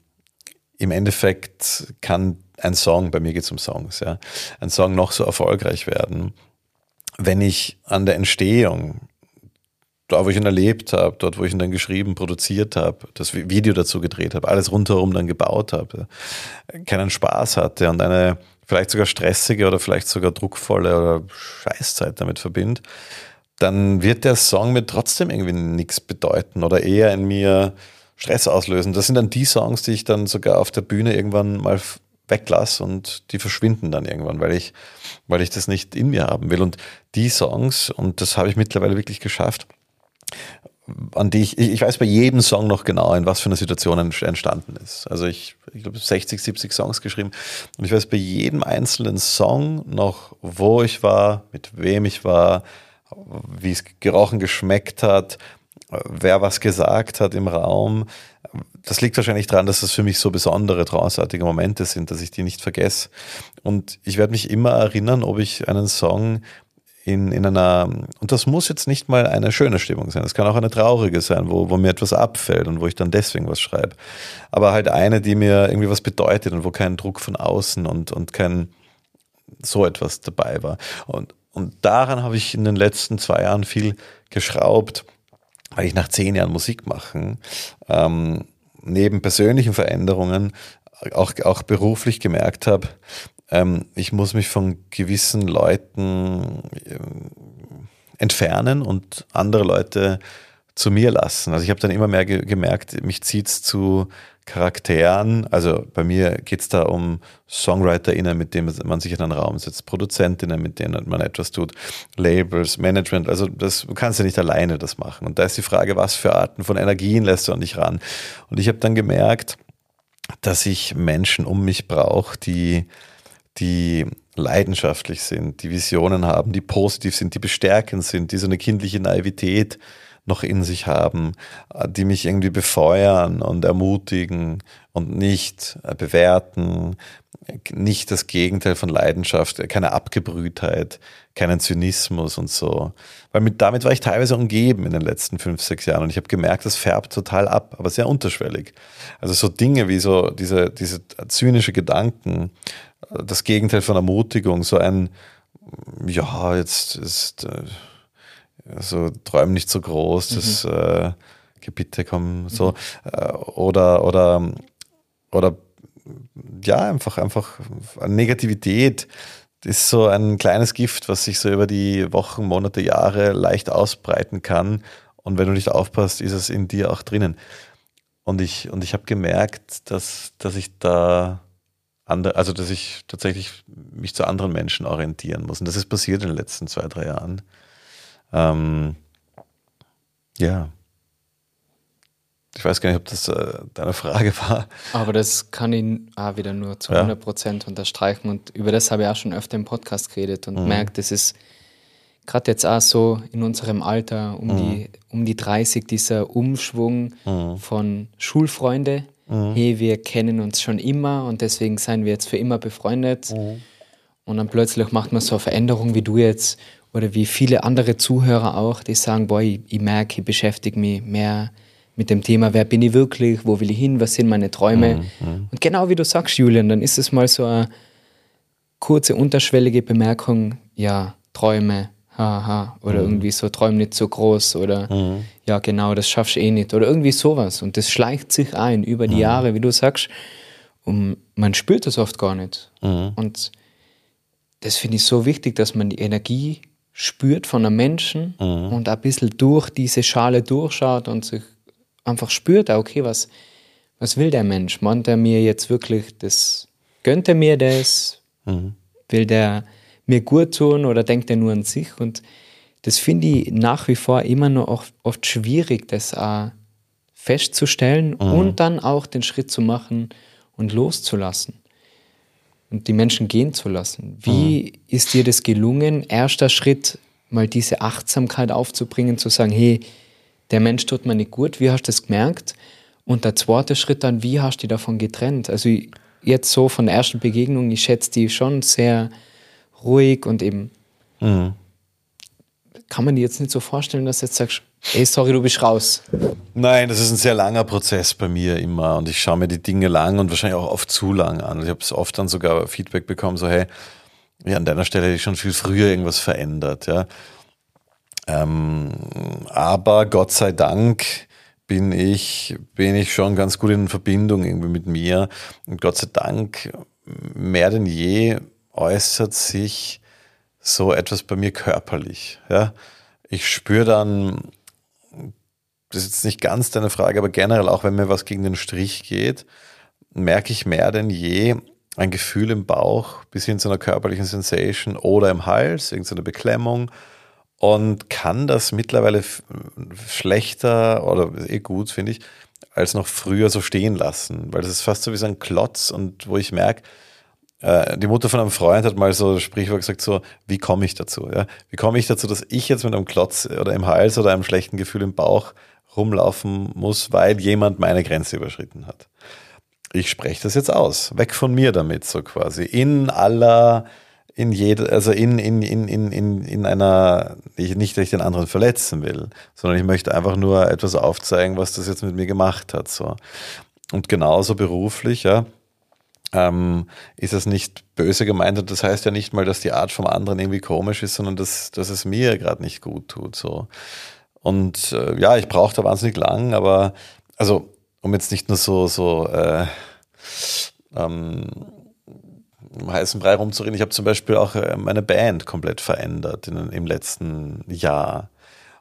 im Endeffekt kann ein Song, bei mir geht es um Songs, ja, ein Song noch so erfolgreich werden, wenn ich an der Entstehung, da wo ich ihn erlebt habe, dort wo ich ihn dann geschrieben, produziert habe, das Video dazu gedreht habe, alles rundherum dann gebaut habe, keinen Spaß hatte und eine vielleicht sogar stressige oder vielleicht sogar druckvolle oder Scheißzeit damit verbinde, dann wird der Song mir trotzdem irgendwie nichts bedeuten oder eher in mir Stress auslösen. Das sind dann die Songs, die ich dann sogar auf der Bühne irgendwann mal weglasse und die verschwinden dann irgendwann, weil ich, weil ich das nicht in mir haben will. Und die Songs, und das habe ich mittlerweile wirklich geschafft, an die ich, ich weiß bei jedem Song noch genau, in was für einer Situation entstanden ist. Also ich, ich glaube 60, 70 Songs geschrieben und ich weiß bei jedem einzelnen Song noch, wo ich war, mit wem ich war, wie es gerochen, geschmeckt hat, wer was gesagt hat im Raum. Das liegt wahrscheinlich daran, dass das für mich so besondere, trausartige Momente sind, dass ich die nicht vergesse. Und ich werde mich immer erinnern, ob ich einen Song in, in einer, und das muss jetzt nicht mal eine schöne Stimmung sein, es kann auch eine traurige sein, wo, wo mir etwas abfällt und wo ich dann deswegen was schreibe. Aber halt eine, die mir irgendwie was bedeutet und wo kein Druck von außen und, und kein so etwas dabei war. Und, und daran habe ich in den letzten zwei Jahren viel geschraubt, weil ich nach zehn Jahren Musik machen, ähm, neben persönlichen Veränderungen auch, auch beruflich gemerkt habe, ähm, ich muss mich von gewissen Leuten äh, entfernen und andere Leute zu mir lassen. Also ich habe dann immer mehr ge gemerkt, mich zieht es zu Charakteren. Also bei mir geht es da um SongwriterInnen, mit denen man sich in einen Raum setzt, ProduzentInnen, mit denen man etwas tut, Labels, Management. Also das, du kannst ja nicht alleine das machen. Und da ist die Frage, was für Arten von Energien lässt du an dich ran? Und ich habe dann gemerkt, dass ich Menschen um mich brauche, die, die leidenschaftlich sind, die Visionen haben, die positiv sind, die bestärkend sind, die so eine kindliche Naivität noch in sich haben, die mich irgendwie befeuern und ermutigen und nicht bewerten, nicht das Gegenteil von Leidenschaft, keine Abgebrühtheit, keinen Zynismus und so. Weil mit, damit war ich teilweise umgeben in den letzten fünf, sechs Jahren und ich habe gemerkt, das färbt total ab, aber sehr unterschwellig. Also so Dinge wie so diese, diese zynische Gedanken, das Gegenteil von Ermutigung, so ein, ja, jetzt ist, äh, also träum nicht so groß, das mhm. äh, Gebiete kommen so, äh, oder, oder, oder ja, einfach, einfach Negativität ist so ein kleines Gift, was sich so über die Wochen, Monate, Jahre leicht ausbreiten kann. Und wenn du nicht aufpasst, ist es in dir auch drinnen. Und ich, und ich habe gemerkt, dass, dass ich da andere, also dass ich tatsächlich mich zu anderen Menschen orientieren muss. Und das ist passiert in den letzten zwei, drei Jahren. Ähm, ja. Ich weiß gar nicht, ob das äh, deine Frage war. Aber das kann ich auch wieder nur zu ja. 100 Prozent unterstreichen. Und über das habe ich auch schon öfter im Podcast geredet und mhm. merkt, es ist gerade jetzt auch so in unserem Alter um, mhm. die, um die 30 dieser Umschwung mhm. von Schulfreunde. Mhm. Hey, wir kennen uns schon immer und deswegen seien wir jetzt für immer befreundet. Mhm. Und dann plötzlich macht man so eine Veränderung wie du jetzt oder wie viele andere Zuhörer auch, die sagen, boah, ich, ich merke, ich beschäftige mich mehr mit dem Thema, wer bin ich wirklich, wo will ich hin, was sind meine Träume. Mhm, mhm. Und genau wie du sagst, Julian, dann ist es mal so eine kurze, unterschwellige Bemerkung, ja, Träume, haha, oder mhm. irgendwie so, träum nicht so groß oder mhm. ja, genau, das schaffst du eh nicht oder irgendwie sowas. Und das schleicht sich ein über die mhm. Jahre, wie du sagst, und man spürt das oft gar nicht. Mhm. Und das finde ich so wichtig, dass man die Energie spürt von einem Menschen mhm. und ein bisschen durch diese Schale durchschaut und sich einfach spürt, okay, was, was will der Mensch? Meint er mir jetzt wirklich das, gönnt er mir das? Mhm. Will der mir gut tun oder denkt er nur an sich? Und das finde ich nach wie vor immer noch oft, oft schwierig, das auch festzustellen mhm. und dann auch den Schritt zu machen und loszulassen und die Menschen gehen zu lassen. Wie mhm. ist dir das gelungen, erster Schritt, mal diese Achtsamkeit aufzubringen, zu sagen, hey, der Mensch tut mir nicht gut, wie hast du das gemerkt? Und der zweite Schritt dann, wie hast du dich davon getrennt? Also jetzt so von der ersten Begegnung, ich schätze die schon sehr ruhig und eben mhm. kann man dir jetzt nicht so vorstellen, dass du jetzt sagst, ey, sorry, du bist raus. Nein, das ist ein sehr langer Prozess bei mir immer und ich schaue mir die Dinge lang und wahrscheinlich auch oft zu lang an. Ich habe es oft dann sogar Feedback bekommen, so hey, ja, an deiner Stelle hätte ich schon viel früher irgendwas verändert, ja. Ähm, aber Gott sei Dank bin ich, bin ich schon ganz gut in Verbindung irgendwie mit mir. Und Gott sei Dank, mehr denn je äußert sich so etwas bei mir körperlich. Ja? Ich spüre dann, das ist jetzt nicht ganz deine Frage, aber generell auch wenn mir was gegen den Strich geht, merke ich mehr denn je ein Gefühl im Bauch bis hin zu einer körperlichen Sensation oder im Hals, irgendeine Beklemmung und kann das mittlerweile schlechter oder eh gut, finde ich, als noch früher so stehen lassen, weil das ist fast so wie so ein Klotz und wo ich merke, die Mutter von einem Freund hat mal so Sprichwort gesagt, so, wie komme ich dazu? Ja? Wie komme ich dazu, dass ich jetzt mit einem Klotz oder im Hals oder einem schlechten Gefühl im Bauch rumlaufen muss, weil jemand meine Grenze überschritten hat? Ich spreche das jetzt aus. Weg von mir damit, so quasi. In aller, in jeder, also in, in, in, in, in, in einer, nicht, dass ich den anderen verletzen will, sondern ich möchte einfach nur etwas aufzeigen, was das jetzt mit mir gemacht hat, so. Und genauso beruflich, ja ähm, ist es nicht böse gemeint und das heißt ja nicht mal, dass die Art vom anderen irgendwie komisch ist, sondern dass, dass es mir gerade nicht gut tut. So. Und äh, ja, ich brauche da wahnsinnig lang, aber also um jetzt nicht nur so, so äh, ähm, im heißen Brei rumzureden, ich habe zum Beispiel auch äh, meine Band komplett verändert in, im letzten Jahr.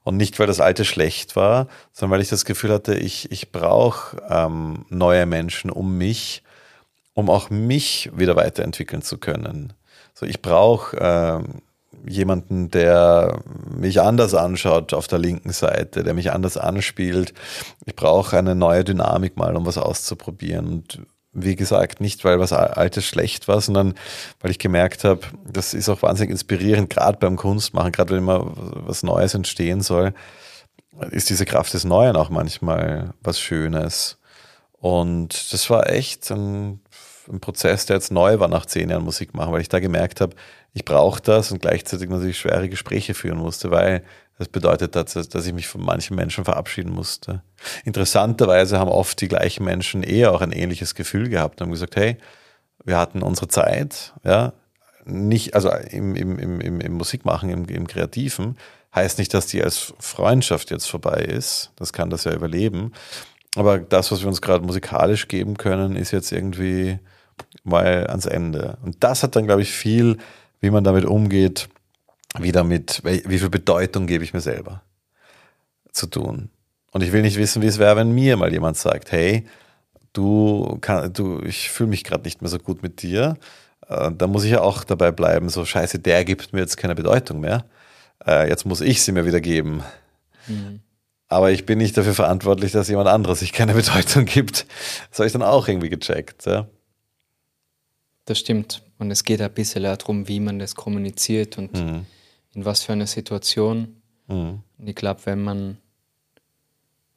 Und nicht, weil das alte schlecht war, sondern weil ich das Gefühl hatte, ich, ich brauche ähm, neue Menschen um mich, um auch mich wieder weiterentwickeln zu können. So, ich brauche ähm, jemanden, der mich anders anschaut auf der linken Seite, der mich anders anspielt. Ich brauche eine neue Dynamik mal, um was auszuprobieren. Und wie gesagt, nicht weil was Altes schlecht war, sondern weil ich gemerkt habe, das ist auch wahnsinnig inspirierend, gerade beim Kunstmachen, gerade wenn immer was Neues entstehen soll, ist diese Kraft des Neuen auch manchmal was Schönes. Und das war echt ein, ein Prozess, der jetzt neu war nach zehn Jahren Musik machen, weil ich da gemerkt habe, ich brauche das und gleichzeitig natürlich schwere Gespräche führen musste, weil das bedeutet, dass, dass ich mich von manchen Menschen verabschieden musste. Interessanterweise haben oft die gleichen Menschen eher auch ein ähnliches Gefühl gehabt und haben gesagt, hey, wir hatten unsere Zeit, ja, nicht, also im, im, im, im Musikmachen, im, im Kreativen, heißt nicht, dass die als Freundschaft jetzt vorbei ist. Das kann das ja überleben. Aber das, was wir uns gerade musikalisch geben können, ist jetzt irgendwie mal ans Ende. Und das hat dann, glaube ich, viel, wie man damit umgeht, wie damit, wie viel Bedeutung gebe ich mir selber zu tun. Und ich will nicht wissen, wie es wäre, wenn mir mal jemand sagt, hey, du, kann, du ich fühle mich gerade nicht mehr so gut mit dir. Äh, da muss ich ja auch dabei bleiben, so scheiße, der gibt mir jetzt keine Bedeutung mehr. Äh, jetzt muss ich sie mir wieder geben. Mhm. Aber ich bin nicht dafür verantwortlich, dass jemand anderes sich keine Bedeutung gibt. Das habe ich dann auch irgendwie gecheckt. Ja? Das stimmt. Und es geht ein bisschen darum, wie man das kommuniziert und mhm in was für einer Situation. Mhm. Und ich glaube, wenn man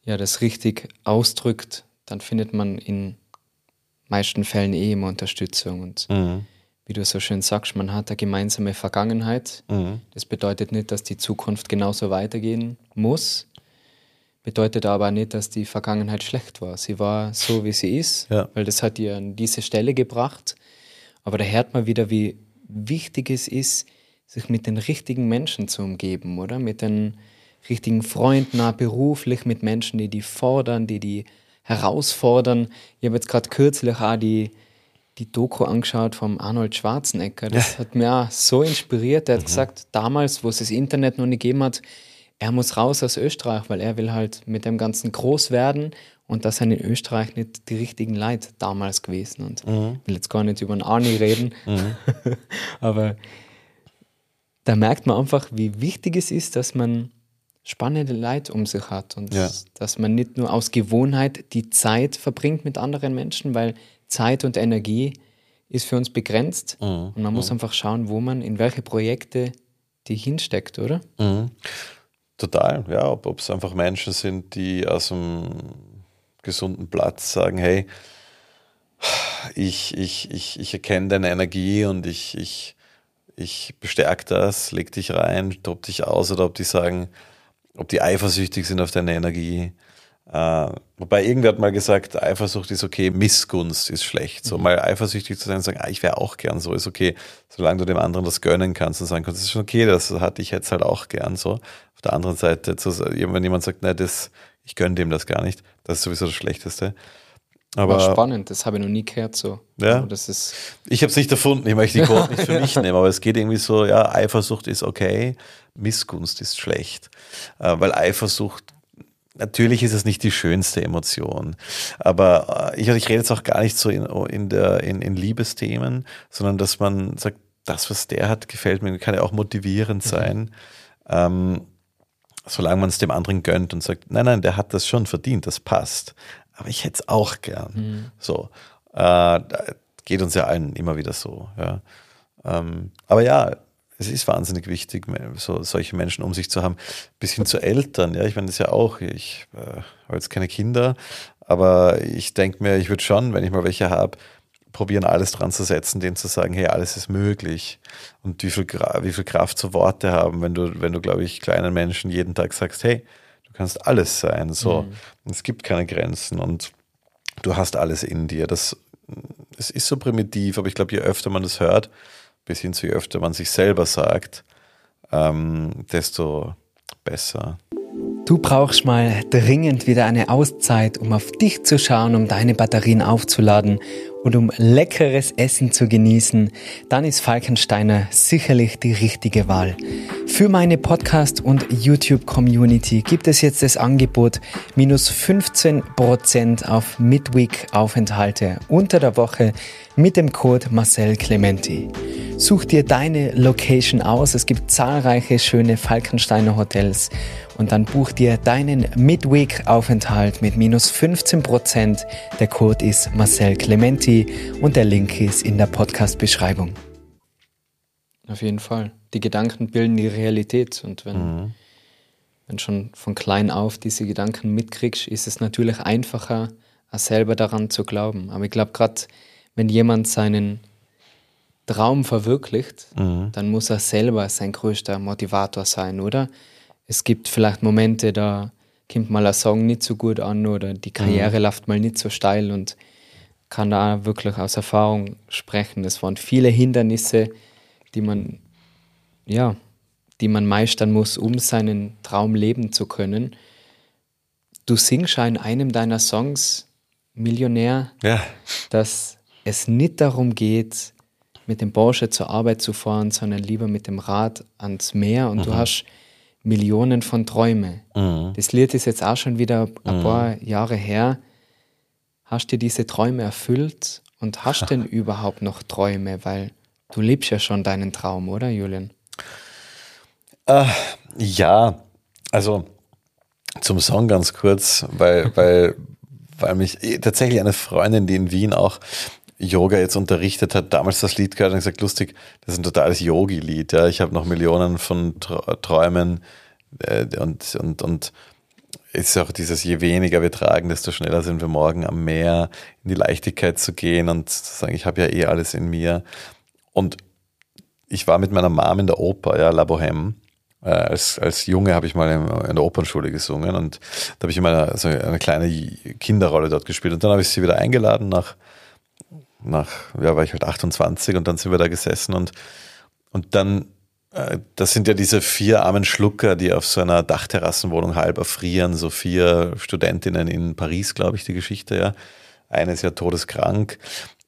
ja das richtig ausdrückt, dann findet man in meisten Fällen eh immer Unterstützung. Und mhm. wie du so schön sagst, man hat eine gemeinsame Vergangenheit. Mhm. Das bedeutet nicht, dass die Zukunft genauso weitergehen muss. Bedeutet aber nicht, dass die Vergangenheit schlecht war. Sie war so, wie sie ist, ja. weil das hat ihr an diese Stelle gebracht. Aber da hört man wieder, wie wichtig es ist, sich mit den richtigen Menschen zu umgeben, oder? Mit den richtigen Freunden, auch beruflich, mit Menschen, die die fordern, die die herausfordern. Ich habe jetzt gerade kürzlich auch die, die Doku angeschaut vom Arnold Schwarzenegger. Das ja. hat mich auch so inspiriert. Er hat mhm. gesagt, damals, wo es das Internet noch nicht gegeben hat, er muss raus aus Österreich, weil er will halt mit dem Ganzen groß werden und das sind in Österreich nicht die richtigen Leute damals gewesen. Und mhm. ich will jetzt gar nicht über einen Arnie reden, mhm. aber da merkt man einfach, wie wichtig es ist, dass man spannende Leute um sich hat und ja. dass man nicht nur aus Gewohnheit die Zeit verbringt mit anderen Menschen, weil Zeit und Energie ist für uns begrenzt mhm. und man muss mhm. einfach schauen, wo man in welche Projekte die hinsteckt, oder? Mhm. Total, ja, ob es einfach Menschen sind, die aus einem gesunden Platz sagen, hey, ich, ich, ich, ich erkenne deine Energie und ich, ich ich bestärke das, leg dich rein, tob dich aus oder ob die sagen, ob die eifersüchtig sind auf deine Energie. Äh, wobei irgendwer hat mal gesagt, Eifersucht ist okay, Missgunst ist schlecht. So mhm. mal eifersüchtig zu sein und sagen, ah, ich wäre auch gern so, ist okay, solange du dem anderen das gönnen kannst und sagen kannst, ist schon okay, das hatte ich jetzt halt auch gern so. Auf der anderen Seite, wenn jemand sagt, nein, das, ich gönne dem das gar nicht, das ist sowieso das Schlechteste. Aber War spannend, das habe ich noch nie gehört so. Ja. das ist ich habe es nicht erfunden, ich möchte die Quote nicht für mich nehmen, aber es geht irgendwie so, ja, Eifersucht ist okay, Missgunst ist schlecht. Äh, weil Eifersucht, natürlich ist es nicht die schönste Emotion, aber äh, ich, ich rede jetzt auch gar nicht so in, in, der, in, in Liebesthemen, sondern dass man sagt, das, was der hat, gefällt mir, kann ja auch motivierend mhm. sein. Mhm. Ähm, solange man es dem anderen gönnt und sagt, nein, nein, der hat das schon verdient, das passt aber ich hätte es auch gern. Mhm. So. Äh, geht uns ja allen immer wieder so. Ja. Ähm, aber ja, es ist wahnsinnig wichtig, so, solche Menschen um sich zu haben. Bis hin zu Eltern, ja, ich meine, das ist ja auch, ich äh, habe jetzt keine Kinder, aber ich denke mir, ich würde schon, wenn ich mal welche habe, probieren, alles dran zu setzen, denen zu sagen, hey, alles ist möglich. Und wie viel, wie viel Kraft zu Worte haben, wenn du, wenn du, glaube ich, kleinen Menschen jeden Tag sagst, hey, kannst alles sein. So. Mhm. Es gibt keine Grenzen und du hast alles in dir. Das es ist so primitiv, aber ich glaube, je öfter man das hört, bis hin zu je öfter man sich selber sagt, ähm, desto besser. Du brauchst mal dringend wieder eine Auszeit, um auf dich zu schauen, um deine Batterien aufzuladen und um leckeres Essen zu genießen, dann ist Falkensteiner sicherlich die richtige Wahl. Für meine Podcast- und YouTube-Community gibt es jetzt das Angebot minus 15% auf Midweek-Aufenthalte unter der Woche mit dem Code Marcel Clementi. Such dir deine Location aus. Es gibt zahlreiche schöne Falkensteiner Hotels und dann buch dir deinen Midweek-Aufenthalt mit minus 15%. Der Code ist Marcel Clementi und der Link ist in der Podcast-Beschreibung. Auf jeden Fall. Die Gedanken bilden die Realität und wenn, mhm. wenn schon von klein auf diese Gedanken mitkriegst, ist es natürlich einfacher, selber daran zu glauben. Aber ich glaube, gerade wenn jemand seinen Traum verwirklicht, mhm. dann muss er selber sein größter Motivator sein, oder? Es gibt vielleicht Momente, da kommt mal ein Song nicht so gut an oder die Karriere mhm. läuft mal nicht so steil und kann da wirklich aus Erfahrung sprechen. Es waren viele Hindernisse, die man, ja, die man meistern muss, um seinen Traum leben zu können. Du singst in einem deiner Songs, Millionär, ja. dass es nicht darum geht, mit dem Porsche zur Arbeit zu fahren, sondern lieber mit dem Rad ans Meer. Und mhm. du hast Millionen von Träumen. Mhm. Das Lied ist jetzt auch schon wieder ein mhm. paar Jahre her. Hast du diese Träume erfüllt und hast denn überhaupt noch Träume? Weil du liebst ja schon deinen Traum, oder Julian? Äh, ja, also zum Song ganz kurz, weil, weil, weil mich eh, tatsächlich eine Freundin, die in Wien auch Yoga jetzt unterrichtet hat, damals das Lied gehört und gesagt, lustig, das ist ein totales Yogi-Lied. Ja. Ich habe noch Millionen von Träumen äh, und, und, und ist auch dieses, je weniger wir tragen, desto schneller sind wir morgen am Meer, in die Leichtigkeit zu gehen und zu sagen, ich habe ja eh alles in mir. Und ich war mit meiner Mom in der Oper, ja, La Bohème. Äh, als, als Junge habe ich mal in, in, der Opernschule gesungen und da habe ich immer eine, so eine kleine Kinderrolle dort gespielt. Und dann habe ich sie wieder eingeladen nach nach, ja, war ich halt 28 und dann sind wir da gesessen und, und dann, äh, das sind ja diese vier armen Schlucker, die auf so einer Dachterrassenwohnung halb erfrieren, so vier Studentinnen in Paris, glaube ich, die Geschichte, ja. Eine ist ja todeskrank.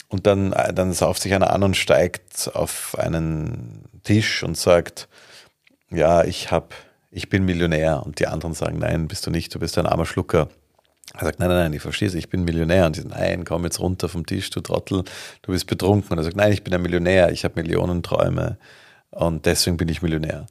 Und dann, äh, dann sauft sich einer an und steigt auf einen Tisch und sagt, ja, ich hab, ich bin Millionär. Und die anderen sagen, nein, bist du nicht, du bist ein armer Schlucker. Er sagt, nein, nein, nein, ich verstehe es, ich bin Millionär. Und sie sagt, nein, komm jetzt runter vom Tisch, du Trottel, du bist betrunken. Und er sagt, nein, ich bin ein Millionär, ich habe Millionen Träume und deswegen bin ich Millionär.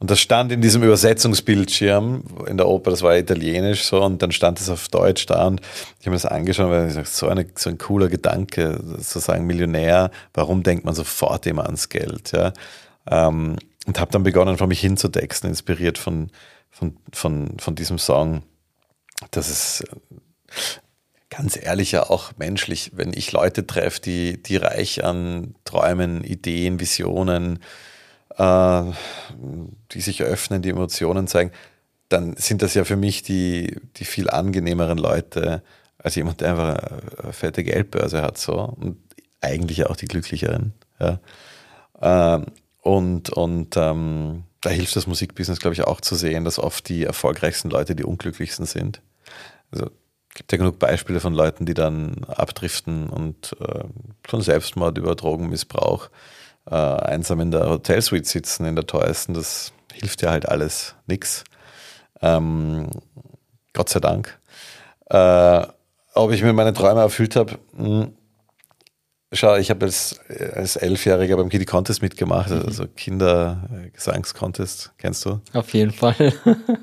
Und das stand in diesem Übersetzungsbildschirm in der Oper, das war italienisch so, und dann stand es auf Deutsch da und ich habe mir das angeschaut, weil ich sage, so, eine, so ein cooler Gedanke, sozusagen Millionär, warum denkt man sofort immer ans Geld? Ja? Ähm, und habe dann begonnen, vor mich hinzudexten, inspiriert von, von, von, von diesem Song das ist äh, ganz ehrlich ja auch menschlich, wenn ich Leute treffe, die, die reich an Träumen, Ideen, Visionen, äh, die sich öffnen, die Emotionen zeigen, dann sind das ja für mich die, die viel angenehmeren Leute als jemand, der einfach eine fette Geldbörse hat. So. Und eigentlich auch die glücklicheren. Ja. Ähm, und und ähm, da hilft das Musikbusiness, glaube ich, auch zu sehen, dass oft die erfolgreichsten Leute die unglücklichsten sind. Also gibt ja genug Beispiele von Leuten, die dann abdriften und äh, von Selbstmord über Drogenmissbrauch äh, einsam in der Hotelsuite sitzen, in der teuersten. Das hilft ja halt alles nix. Ähm, Gott sei Dank. Äh, ob ich mir meine Träume erfüllt habe, hm, Schau, ich habe als, als Elfjähriger beim Kitty Contest mitgemacht, mhm. also Kindergesangscontest, kennst du? Auf jeden Fall.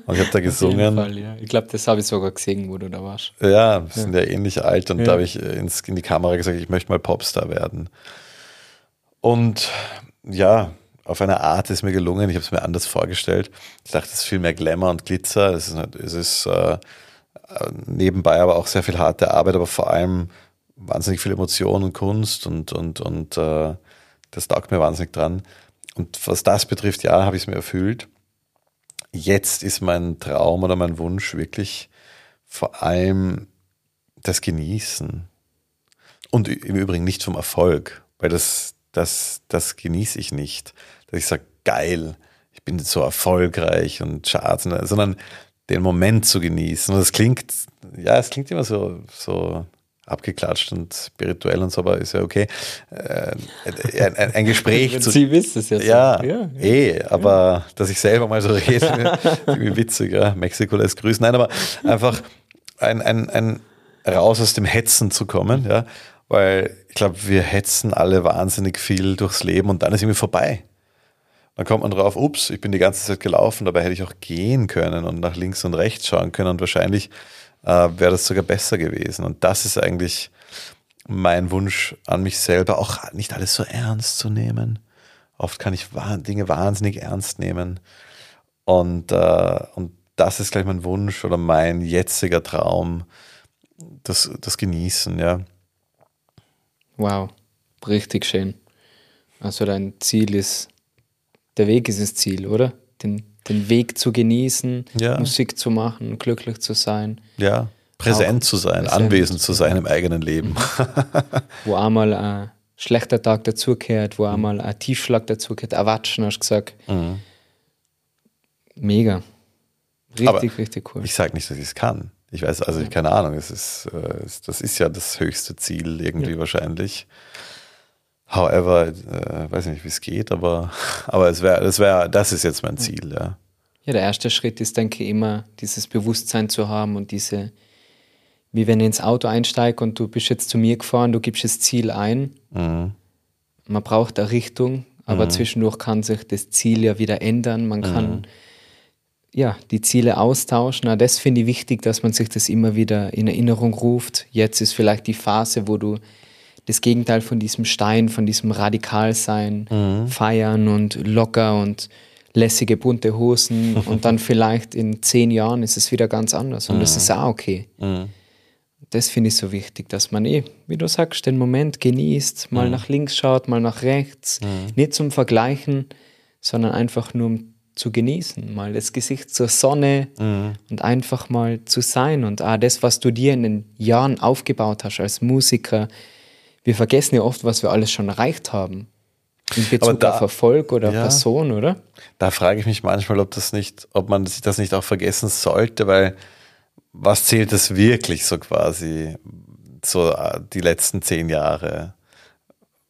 Und ich habe da gesungen. Fall, ja. Ich glaube, das habe ich sogar gesehen, wo du da warst. Ja, wir sind ja, ja ähnlich alt und ja. da habe ich ins, in die Kamera gesagt, ich möchte mal Popstar werden. Und ja, auf eine Art ist mir gelungen. Ich habe es mir anders vorgestellt. Ich dachte, es ist viel mehr Glamour und Glitzer. Es ist, es ist äh, nebenbei aber auch sehr viel harte Arbeit, aber vor allem wahnsinnig viel Emotion und Kunst und, und, und äh, das taugt mir wahnsinnig dran. Und was das betrifft, ja, habe ich es mir erfüllt. Jetzt ist mein Traum oder mein Wunsch wirklich vor allem das Genießen. Und im Übrigen nicht vom Erfolg, weil das, das, das genieße ich nicht. Dass ich sage, geil, ich bin so erfolgreich und Charts, sondern den Moment zu genießen. Und das klingt, ja, es klingt immer so, so abgeklatscht und spirituell und so, aber ist ja okay. Äh, ein, ein, Gespräch zu. Sie wissen es ja, ja, eh, aber ja. dass ich selber mal so rede, irgendwie witzig, ja. Mexiko lässt grüßen. Nein, aber einfach ein, ein, ein raus aus dem Hetzen zu kommen, ja, weil ich glaube, wir hetzen alle wahnsinnig viel durchs Leben und dann ist irgendwie vorbei. Dann kommt man drauf, ups, ich bin die ganze Zeit gelaufen, dabei hätte ich auch gehen können und nach links und rechts schauen können und wahrscheinlich äh, wäre das sogar besser gewesen. Und das ist eigentlich mein Wunsch an mich selber, auch nicht alles so ernst zu nehmen. Oft kann ich Dinge wahnsinnig ernst nehmen. Und, äh, und das ist gleich mein Wunsch oder mein jetziger Traum, das, das Genießen, ja. Wow, richtig schön. Also dein Ziel ist, der Weg ist das Ziel, oder? Den, den Weg zu genießen, ja. Musik zu machen, glücklich zu sein. Ja, präsent Auch zu sein, präsent anwesend zu sein im eigenen Leben. wo einmal ein schlechter Tag dazugehört, wo einmal ein Tiefschlag dazugehört, erwatschen, hast du gesagt. Mhm. Mega. Richtig, Aber richtig cool. Ich sage nicht, dass ich es kann. Ich weiß, also ich, keine Ahnung, es ist, äh, das ist ja das höchste Ziel irgendwie ja. wahrscheinlich. However, äh, weiß nicht, wie es geht, aber, aber es wäre, das wäre, das ist jetzt mein Ziel, ja. Ja, der erste Schritt ist, denke ich, immer dieses Bewusstsein zu haben und diese, wie wenn ich ins Auto einsteige und du bist jetzt zu mir gefahren, du gibst das Ziel ein. Mhm. Man braucht eine Richtung, aber mhm. zwischendurch kann sich das Ziel ja wieder ändern. Man kann mhm. ja die Ziele austauschen. Na, das finde ich wichtig, dass man sich das immer wieder in Erinnerung ruft. Jetzt ist vielleicht die Phase, wo du das Gegenteil von diesem Stein, von diesem Radikalsein mhm. feiern und locker und lässige bunte Hosen und dann vielleicht in zehn Jahren ist es wieder ganz anders und mhm. das ist auch okay. Mhm. Das finde ich so wichtig, dass man eh, wie du sagst, den Moment genießt, mal mhm. nach links schaut, mal nach rechts, mhm. nicht zum Vergleichen, sondern einfach nur um zu genießen, mal das Gesicht zur Sonne mhm. und einfach mal zu sein und ah, das, was du dir in den Jahren aufgebaut hast als Musiker, wir vergessen ja oft, was wir alles schon erreicht haben. In Bezug da, auf Erfolg oder ja, Person, oder? Da frage ich mich manchmal, ob das nicht, ob man sich das nicht auch vergessen sollte, weil was zählt es wirklich so quasi, so äh, die letzten zehn Jahre?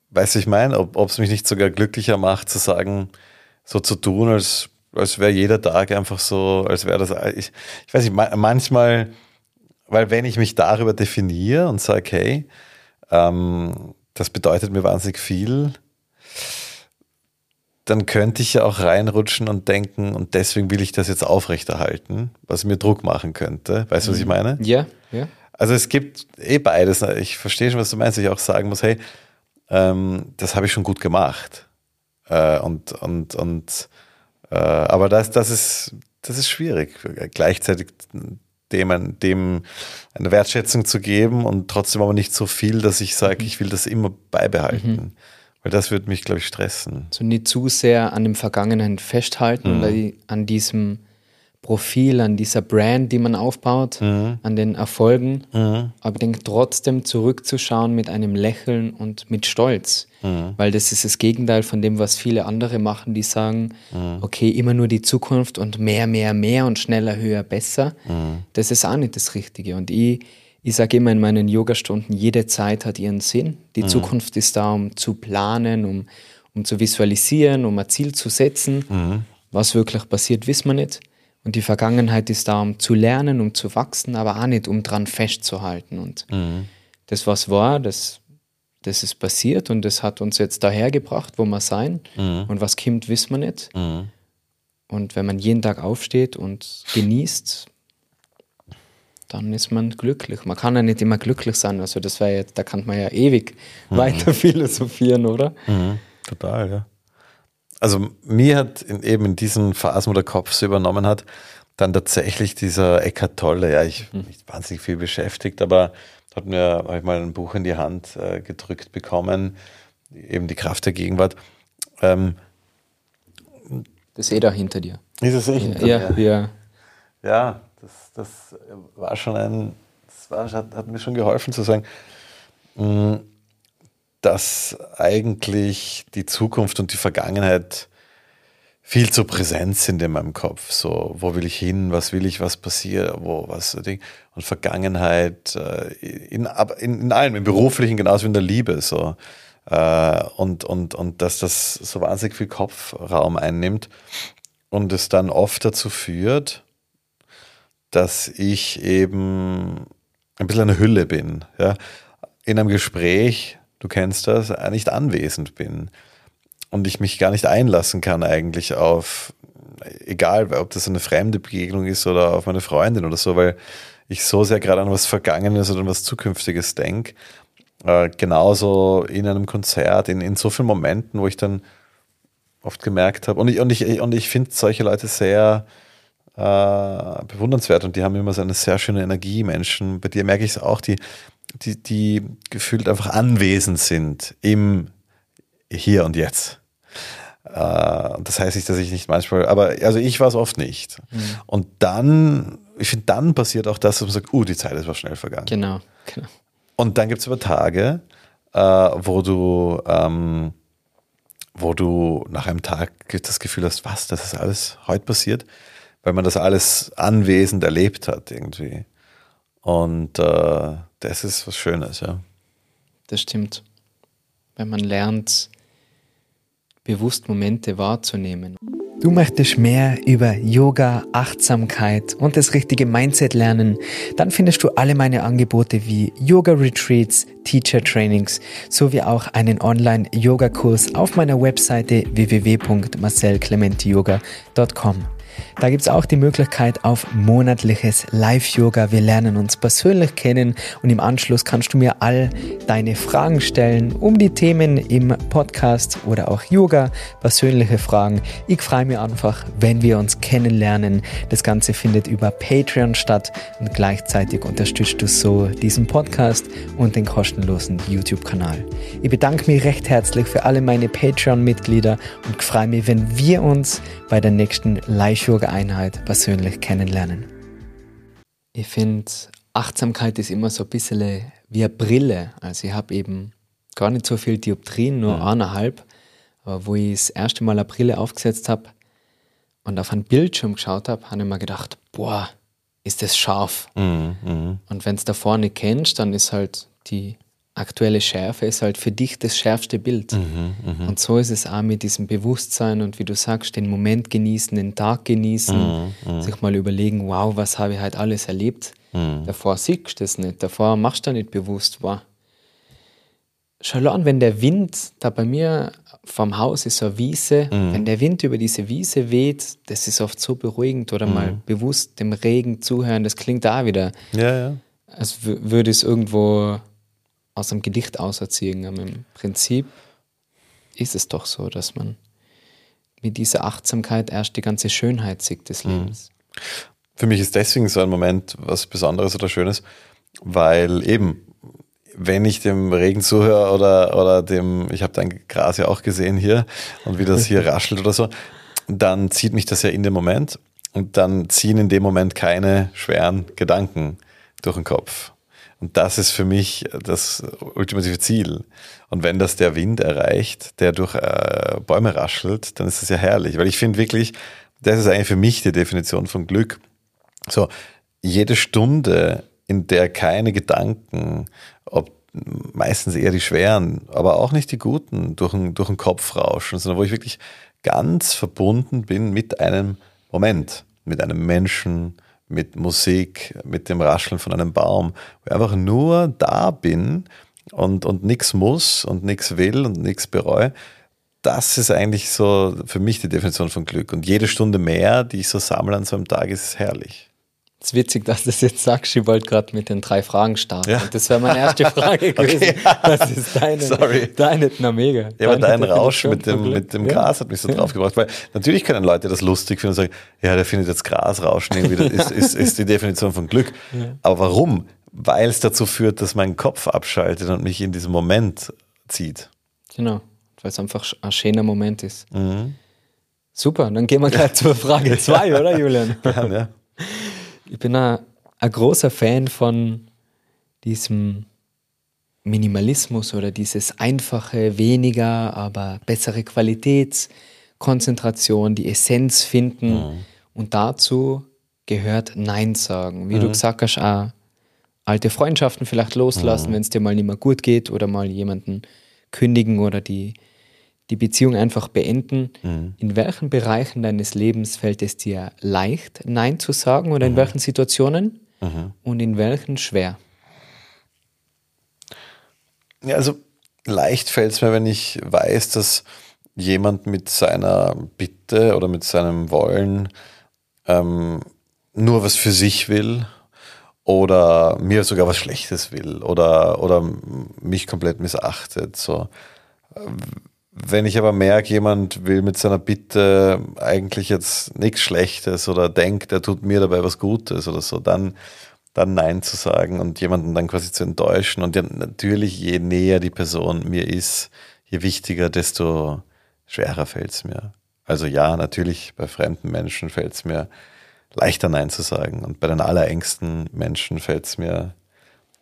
Weißt du, ich meine, ob es mich nicht sogar glücklicher macht, zu sagen, so zu tun, als, als wäre jeder Tag einfach so, als wäre das, ich, ich weiß nicht, manchmal, weil wenn ich mich darüber definiere und sage, hey, ähm, das bedeutet mir wahnsinnig viel. Dann könnte ich ja auch reinrutschen und denken, und deswegen will ich das jetzt aufrechterhalten, was mir Druck machen könnte. Weißt du, was ich mhm. meine? Ja, ja. Also es gibt eh beides. Ich verstehe schon, was du meinst. Ich auch sagen muss, hey, ähm, das habe ich schon gut gemacht. Äh, und, und, und äh, aber das, das ist, das ist schwierig. Gleichzeitig dem, dem eine Wertschätzung zu geben und trotzdem aber nicht so viel, dass ich sage, mhm. ich will das immer beibehalten. Mhm. Weil das würde mich, glaube ich, stressen. So nicht zu sehr an dem Vergangenen festhalten mhm. oder an diesem Profil, an dieser Brand, die man aufbaut, mhm. an den Erfolgen, mhm. aber ich denke trotzdem zurückzuschauen mit einem Lächeln und mit Stolz, mhm. weil das ist das Gegenteil von dem, was viele andere machen, die sagen, okay, immer nur die Zukunft und mehr, mehr, mehr und schneller, höher, besser. Das ist auch nicht das Richtige und ich, ich sage immer in meinen Yogastunden, jede Zeit hat ihren Sinn. Die. Zukunft ist da, um zu planen, um, um zu visualisieren, um ein Ziel zu setzen. Was wirklich passiert, wissen wir nicht. Und die Vergangenheit ist da, um zu lernen, um zu wachsen, aber auch nicht, um dran festzuhalten. Und mhm. das, was war, das, das ist passiert und das hat uns jetzt daher gebracht, wo wir sein. Mhm. Und was kommt, wissen wir nicht. Mhm. Und wenn man jeden Tag aufsteht und genießt, dann ist man glücklich. Man kann ja nicht immer glücklich sein. Also das wäre jetzt, da kann man ja ewig mhm. weiter philosophieren, oder? Mhm. Total, ja also mir hat in, eben in diesen Phasen, wo der Kopf so übernommen hat, dann tatsächlich dieser Eckart Tolle, ja, ich bin nicht wahnsinnig viel beschäftigt, aber hat mir hab ich mal ein Buch in die Hand äh, gedrückt bekommen, eben die Kraft der Gegenwart. Ähm, das ist eh da hinter dir. Ist es eh hinter ja, mir? Ja, ja. das, das war schon ein, das war, hat, hat mir schon geholfen zu sagen, mm, dass eigentlich die Zukunft und die Vergangenheit viel zu präsent sind in meinem Kopf. So, wo will ich hin, was will ich, was passiert, wo, was, und Vergangenheit äh, in, in, in allem, im Beruflichen genauso wie in der Liebe. So. Äh, und, und, und dass das so wahnsinnig viel Kopfraum einnimmt und es dann oft dazu führt, dass ich eben ein bisschen eine Hülle bin. Ja? In einem Gespräch, du kennst das, nicht anwesend bin und ich mich gar nicht einlassen kann eigentlich auf, egal ob das eine fremde Begegnung ist oder auf meine Freundin oder so, weil ich so sehr gerade an was Vergangenes oder an was Zukünftiges denke. Äh, genauso in einem Konzert, in, in so vielen Momenten, wo ich dann oft gemerkt habe, und ich, und ich, und ich finde solche Leute sehr äh, bewundernswert und die haben immer so eine sehr schöne Energie, Menschen. Bei dir merke ich es auch, die, die, die gefühlt einfach anwesend sind im Hier und Jetzt. Äh, das heißt nicht, dass ich nicht manchmal, aber also ich war es oft nicht. Mhm. Und dann, ich finde, dann passiert auch das, dass man sagt, uh, die Zeit ist was schnell vergangen. Genau, genau. Und dann gibt es aber Tage, äh, wo du, ähm, wo du nach einem Tag das Gefühl hast, was, das ist alles heute passiert, weil man das alles anwesend erlebt hat irgendwie. Und äh, das ist was Schönes, ja. Das stimmt. Wenn man lernt, bewusst Momente wahrzunehmen. Du möchtest mehr über Yoga, Achtsamkeit und das richtige Mindset lernen, dann findest du alle meine Angebote wie Yoga Retreats, Teacher Trainings sowie auch einen Online-Yoga-Kurs auf meiner Webseite www.marcelclementiyoga.com. Da gibt es auch die Möglichkeit auf monatliches Live-Yoga. Wir lernen uns persönlich kennen und im Anschluss kannst du mir all deine Fragen stellen um die Themen im Podcast oder auch Yoga, persönliche Fragen. Ich freue mich einfach, wenn wir uns kennenlernen. Das Ganze findet über Patreon statt und gleichzeitig unterstützt du so diesen Podcast und den kostenlosen YouTube-Kanal. Ich bedanke mich recht herzlich für alle meine Patreon-Mitglieder und freue mich, wenn wir uns bei der nächsten Live-Yoga-Einheit persönlich kennenlernen. Ich finde, Achtsamkeit ist immer so ein bisschen wie eine Brille. Also ich habe eben gar nicht so viel Dioptrien, nur mhm. eineinhalb. Aber wo ich das erste Mal eine Brille aufgesetzt habe und auf einen Bildschirm geschaut habe, habe ich mir gedacht, boah, ist das scharf. Mhm, mh. Und wenn es da vorne kennst, dann ist halt die aktuelle Schärfe ist halt für dich das schärfste Bild. Mhm, mh. Und so ist es auch mit diesem Bewusstsein und wie du sagst, den Moment genießen, den Tag genießen, mhm, mh. sich mal überlegen, wow, was habe ich halt alles erlebt. Mhm. Davor siehst du das nicht, davor machst du nicht bewusst, wow. Schau an, wenn der Wind, da bei mir vom Haus ist so eine Wiese, mhm. wenn der Wind über diese Wiese weht, das ist oft so beruhigend oder mal mhm. bewusst dem Regen zuhören, das klingt da wieder. Ja, ja. Als würde es irgendwo aus dem Gedicht auserziehen. Aber im Prinzip ist es doch so, dass man mit dieser Achtsamkeit erst die ganze Schönheit sieht des mhm. Lebens. Für mich ist deswegen so ein Moment was Besonderes oder Schönes, weil eben, wenn ich dem Regen zuhöre oder, oder dem, ich habe dein Gras ja auch gesehen hier und wie das hier raschelt oder so, dann zieht mich das ja in den Moment und dann ziehen in dem Moment keine schweren Gedanken durch den Kopf. Und das ist für mich das ultimative Ziel. Und wenn das der Wind erreicht, der durch äh, Bäume raschelt, dann ist das ja herrlich. Weil ich finde wirklich, das ist eigentlich für mich die Definition von Glück. So, jede Stunde, in der keine Gedanken, ob meistens eher die schweren, aber auch nicht die guten, durch den, durch den Kopf rauschen, sondern wo ich wirklich ganz verbunden bin mit einem Moment, mit einem Menschen, mit Musik, mit dem Rascheln von einem Baum, wo ich einfach nur da bin und, und nichts muss und nichts will und nichts bereue. Das ist eigentlich so für mich die Definition von Glück. Und jede Stunde mehr, die ich so sammle an so einem Tag, ist herrlich. Es ist witzig, dass du das jetzt sagst. Ich wollte gerade mit den drei Fragen starten. Ja. das wäre meine erste Frage gewesen. okay. Das ist deine, Sorry. deine na mega. Ja, aber dein Rausch mit dem, mit dem Gras hat mich so ja. draufgebracht. Weil natürlich können Leute das lustig finden und sagen, ja, der findet jetzt Grasrauschen irgendwie, das ist, ist, ist die Definition von Glück. Ja. Aber warum? Weil es dazu führt, dass mein Kopf abschaltet und mich in diesen Moment zieht. Genau, weil es einfach ein schöner Moment ist. Mhm. Super, dann gehen wir gleich zur Frage 2, oder Julian? Ja, ja ich bin ein, ein großer Fan von diesem Minimalismus oder dieses einfache, weniger, aber bessere Qualitätskonzentration, die Essenz finden. Mhm. Und dazu gehört Nein sagen. Wie mhm. du gesagt hast, auch alte Freundschaften vielleicht loslassen, mhm. wenn es dir mal nicht mehr gut geht oder mal jemanden kündigen oder die, die Beziehung einfach beenden. Mhm. In welchen Bereichen deines Lebens fällt es dir leicht, Nein zu sagen oder in mhm. welchen Situationen mhm. und in welchen schwer? Ja, also leicht fällt es mir, wenn ich weiß, dass jemand mit seiner Bitte oder mit seinem Wollen ähm, nur was für sich will oder mir sogar was Schlechtes will oder, oder mich komplett missachtet. So. Wenn ich aber merke, jemand will mit seiner Bitte eigentlich jetzt nichts Schlechtes oder denkt, er tut mir dabei was Gutes oder so, dann, dann Nein zu sagen und jemanden dann quasi zu enttäuschen. Und ja, natürlich, je näher die Person mir ist, je wichtiger, desto schwerer fällt es mir. Also ja, natürlich, bei fremden Menschen fällt es mir leichter Nein zu sagen. Und bei den allerengsten Menschen fällt es mir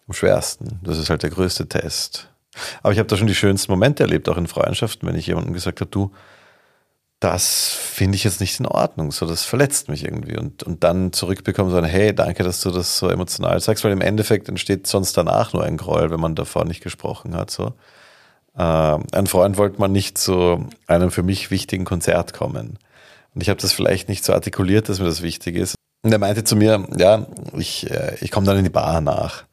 am schwersten. Das ist halt der größte Test. Aber ich habe da schon die schönsten Momente erlebt, auch in Freundschaften, wenn ich jemandem gesagt habe, du, das finde ich jetzt nicht in Ordnung, so das verletzt mich irgendwie. Und, und dann zurückbekommen, so ein, hey, danke, dass du das so emotional sagst, weil im Endeffekt entsteht sonst danach nur ein Groll, wenn man davor nicht gesprochen hat. So. Äh, ein Freund wollte man nicht zu einem für mich wichtigen Konzert kommen. Und ich habe das vielleicht nicht so artikuliert, dass mir das wichtig ist. Und er meinte zu mir, ja, ich, äh, ich komme dann in die Bar nach.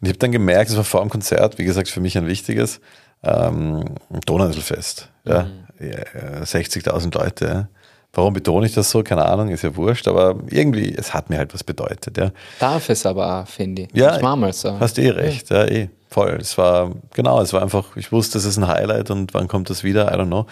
Und ich habe dann gemerkt, es war vor dem Konzert, wie gesagt, für mich ein wichtiges ähm, Donauinselfest. Ja, mhm. 60.000 Leute. Warum betone ich das so? Keine Ahnung, ist ja wurscht, aber irgendwie, es hat mir halt was bedeutet. Ja. Darf es aber auch, finde ich. Ja, das war mal so. Hast eh recht, ja, eh, voll. Es war, genau, es war einfach, ich wusste, es ist ein Highlight und wann kommt das wieder, I don't know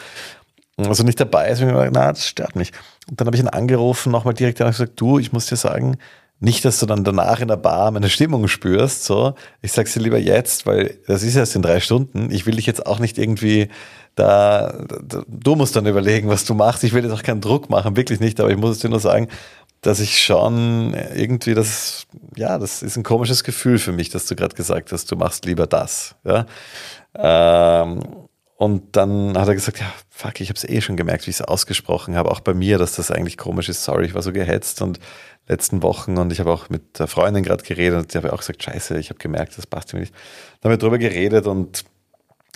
also nicht dabei ist, ich mir gedacht, na, das stört mich. Und dann habe ich ihn angerufen, nochmal direkt und gesagt, du, ich muss dir sagen, nicht, dass du dann danach in der Bar meine Stimmung spürst, so. Ich sag's dir lieber jetzt, weil das ist erst in drei Stunden. Ich will dich jetzt auch nicht irgendwie da, du musst dann überlegen, was du machst. Ich will jetzt auch keinen Druck machen, wirklich nicht, aber ich muss es dir nur sagen, dass ich schon irgendwie das, ja, das ist ein komisches Gefühl für mich, dass du gerade gesagt hast, du machst lieber das, ja. Ähm, und dann hat er gesagt, ja, fuck, ich habe es eh schon gemerkt, wie ich es ausgesprochen habe, auch bei mir, dass das eigentlich komisch ist. Sorry, ich war so gehetzt und letzten Wochen und ich habe auch mit der Freundin gerade geredet und die habe auch gesagt, scheiße, ich habe gemerkt, das passt mir nicht. Dann haben wir drüber geredet und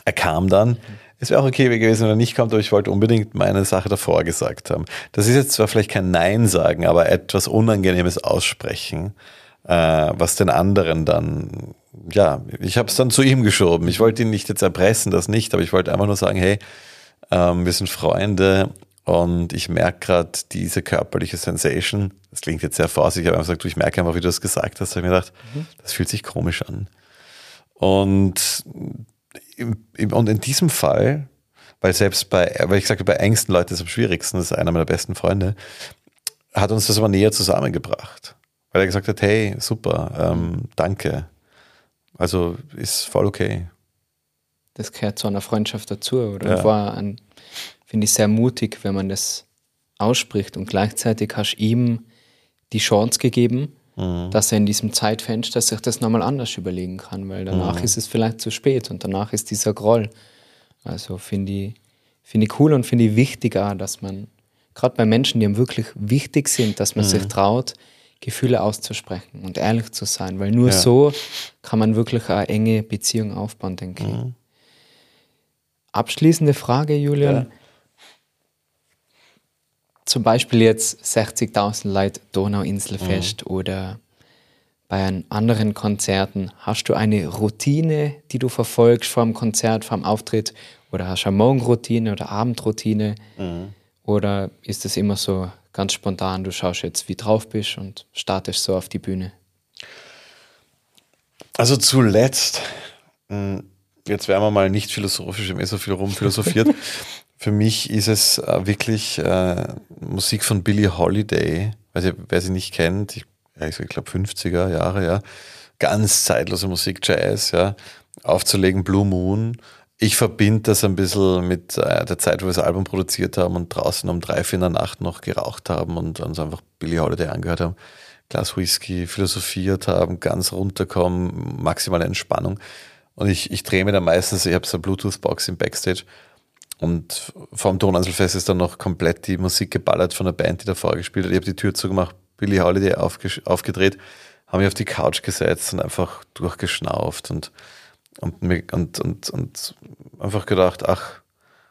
er kam dann. Es wäre auch okay gewesen, wenn er nicht kommt, aber ich wollte unbedingt meine Sache davor gesagt haben. Das ist jetzt zwar vielleicht kein Nein sagen, aber etwas Unangenehmes aussprechen, äh, was den anderen dann ja, ich habe es dann zu ihm geschoben. Ich wollte ihn nicht jetzt erpressen, das nicht, aber ich wollte einfach nur sagen, hey, ähm, wir sind Freunde und ich merke gerade diese körperliche Sensation. Das klingt jetzt sehr vorsichtig, aber ich habe gesagt, du, ich merke einfach, wie du das gesagt hast. Da habe ich mir gedacht, mhm. das fühlt sich komisch an. Und, und in diesem Fall, weil selbst bei, weil ich sagte, bei engsten Leuten ist es am schwierigsten, das ist einer meiner besten Freunde, hat uns das aber näher zusammengebracht. Weil er gesagt hat, hey, super, ähm, danke, also ist voll okay. Das gehört zu einer Freundschaft dazu, oder? Ja. War ein, finde ich sehr mutig, wenn man das ausspricht und gleichzeitig hast du ihm die Chance gegeben, mhm. dass er in diesem Zeitfenster sich das nochmal anders überlegen kann, weil danach mhm. ist es vielleicht zu spät und danach ist dieser Groll. Also finde ich, find ich cool und finde ich wichtig auch, dass man, gerade bei Menschen, die einem wirklich wichtig sind, dass man mhm. sich traut, Gefühle auszusprechen und ehrlich zu sein, weil nur ja. so kann man wirklich eine enge Beziehung aufbauen, denke mhm. ich. Abschließende Frage, Julian. Ja. Zum Beispiel jetzt 60.000 Leute Donauinselfest mhm. oder bei anderen Konzerten. Hast du eine Routine, die du verfolgst vor dem Konzert, vor dem Auftritt? Oder hast du eine Morgenroutine oder Abendroutine? Mhm. Oder ist es immer so ganz spontan, du schaust jetzt, wie drauf bist und startest so auf die Bühne? Also zuletzt, hm, jetzt werden wir mal nicht philosophisch, habe eh so viel rumphilosophiert. Für mich ist es äh, wirklich äh, Musik von Billie Holiday. Also, wer sie nicht kennt, ich, ich glaube 50er Jahre, ja. Ganz zeitlose Musik, Jazz, ja. Aufzulegen Blue Moon ich verbinde das ein bisschen mit äh, der Zeit, wo wir das Album produziert haben und draußen um drei, vier in der Nacht noch geraucht haben und uns einfach Billie Holiday angehört haben, Glas Whisky, philosophiert haben, ganz runterkommen, maximale Entspannung. Und ich, ich drehe mir dann meistens, ich habe so eine Bluetooth-Box im Backstage und vom Tonanselfest ist dann noch komplett die Musik geballert von der Band, die davor gespielt hat. Ich habe die Tür zugemacht, Billie Holiday aufgedreht, habe mich auf die Couch gesetzt und einfach durchgeschnauft und, und, und, und, und einfach gedacht, ach,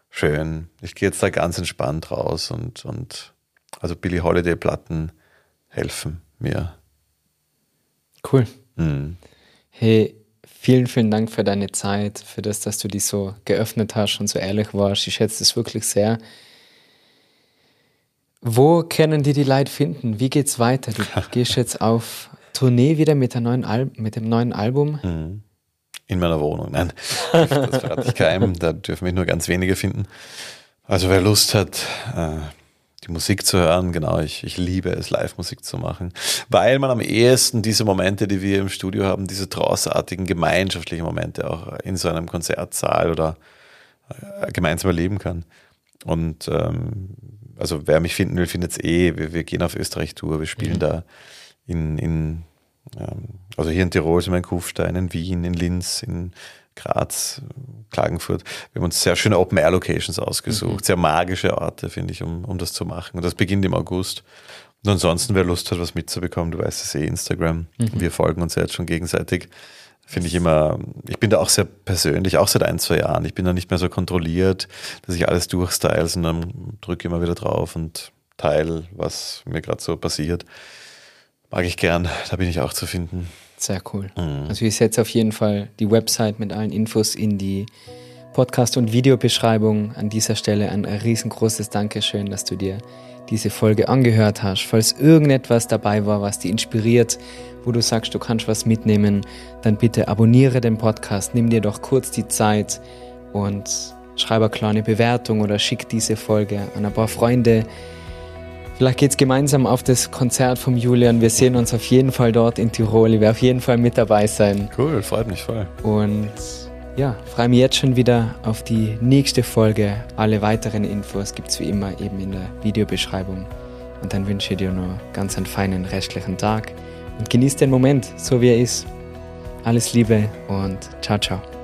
schön, ich gehe jetzt da ganz entspannt raus und, und also Billie Holiday-Platten helfen mir. Cool. Mhm. Hey, vielen, vielen Dank für deine Zeit, für das, dass du dich so geöffnet hast und so ehrlich warst. Ich schätze es wirklich sehr. Wo können die die Leute finden? Wie geht's weiter? Du gehst jetzt auf Tournee wieder mit, der neuen mit dem neuen Album. Mhm. In meiner Wohnung. Nein, das verrate ich keinem. Da dürfen mich nur ganz wenige finden. Also wer Lust hat, äh, die Musik zu hören, genau, ich, ich liebe es, Live-Musik zu machen, weil man am ehesten diese Momente, die wir im Studio haben, diese trausartigen gemeinschaftlichen Momente auch in so einem Konzertsaal oder äh, gemeinsam erleben kann. Und ähm, also wer mich finden will, findet es eh. Wir, wir, gehen auf Österreich-Tour, wir spielen mhm. da in, in also hier in Tirol wir in Kufstein, in Wien, in Linz, in Graz, Klagenfurt. Wir haben uns sehr schöne Open-Air-Locations ausgesucht, mhm. sehr magische Orte, finde ich, um, um das zu machen. Und das beginnt im August. Und ansonsten, wer Lust hat, was mitzubekommen, du weißt es eh, Instagram. Mhm. Wir folgen uns ja jetzt schon gegenseitig. Finde ich immer, ich bin da auch sehr persönlich, auch seit ein, zwei Jahren. Ich bin da nicht mehr so kontrolliert, dass ich alles durchstyle, sondern drücke immer wieder drauf und teile, was mir gerade so passiert. Mag ich gern, da bin ich auch zu finden. Sehr cool. Mhm. Also ich setze auf jeden Fall die Website mit allen Infos in die Podcast- und Videobeschreibung. An dieser Stelle ein riesengroßes Dankeschön, dass du dir diese Folge angehört hast. Falls irgendetwas dabei war, was dich inspiriert, wo du sagst, du kannst was mitnehmen, dann bitte abonniere den Podcast, nimm dir doch kurz die Zeit und schreibe eine kleine Bewertung oder schick diese Folge an ein paar Freunde, Vielleicht geht es gemeinsam auf das Konzert vom Julian. Wir sehen uns auf jeden Fall dort in Tirol. Ich werde auf jeden Fall mit dabei sein. Cool, freut mich voll. Und ja, freue mich jetzt schon wieder auf die nächste Folge. Alle weiteren Infos gibt es wie immer eben in der Videobeschreibung. Und dann wünsche ich dir noch ganz einen feinen restlichen Tag und genieß den Moment, so wie er ist. Alles Liebe und ciao, ciao.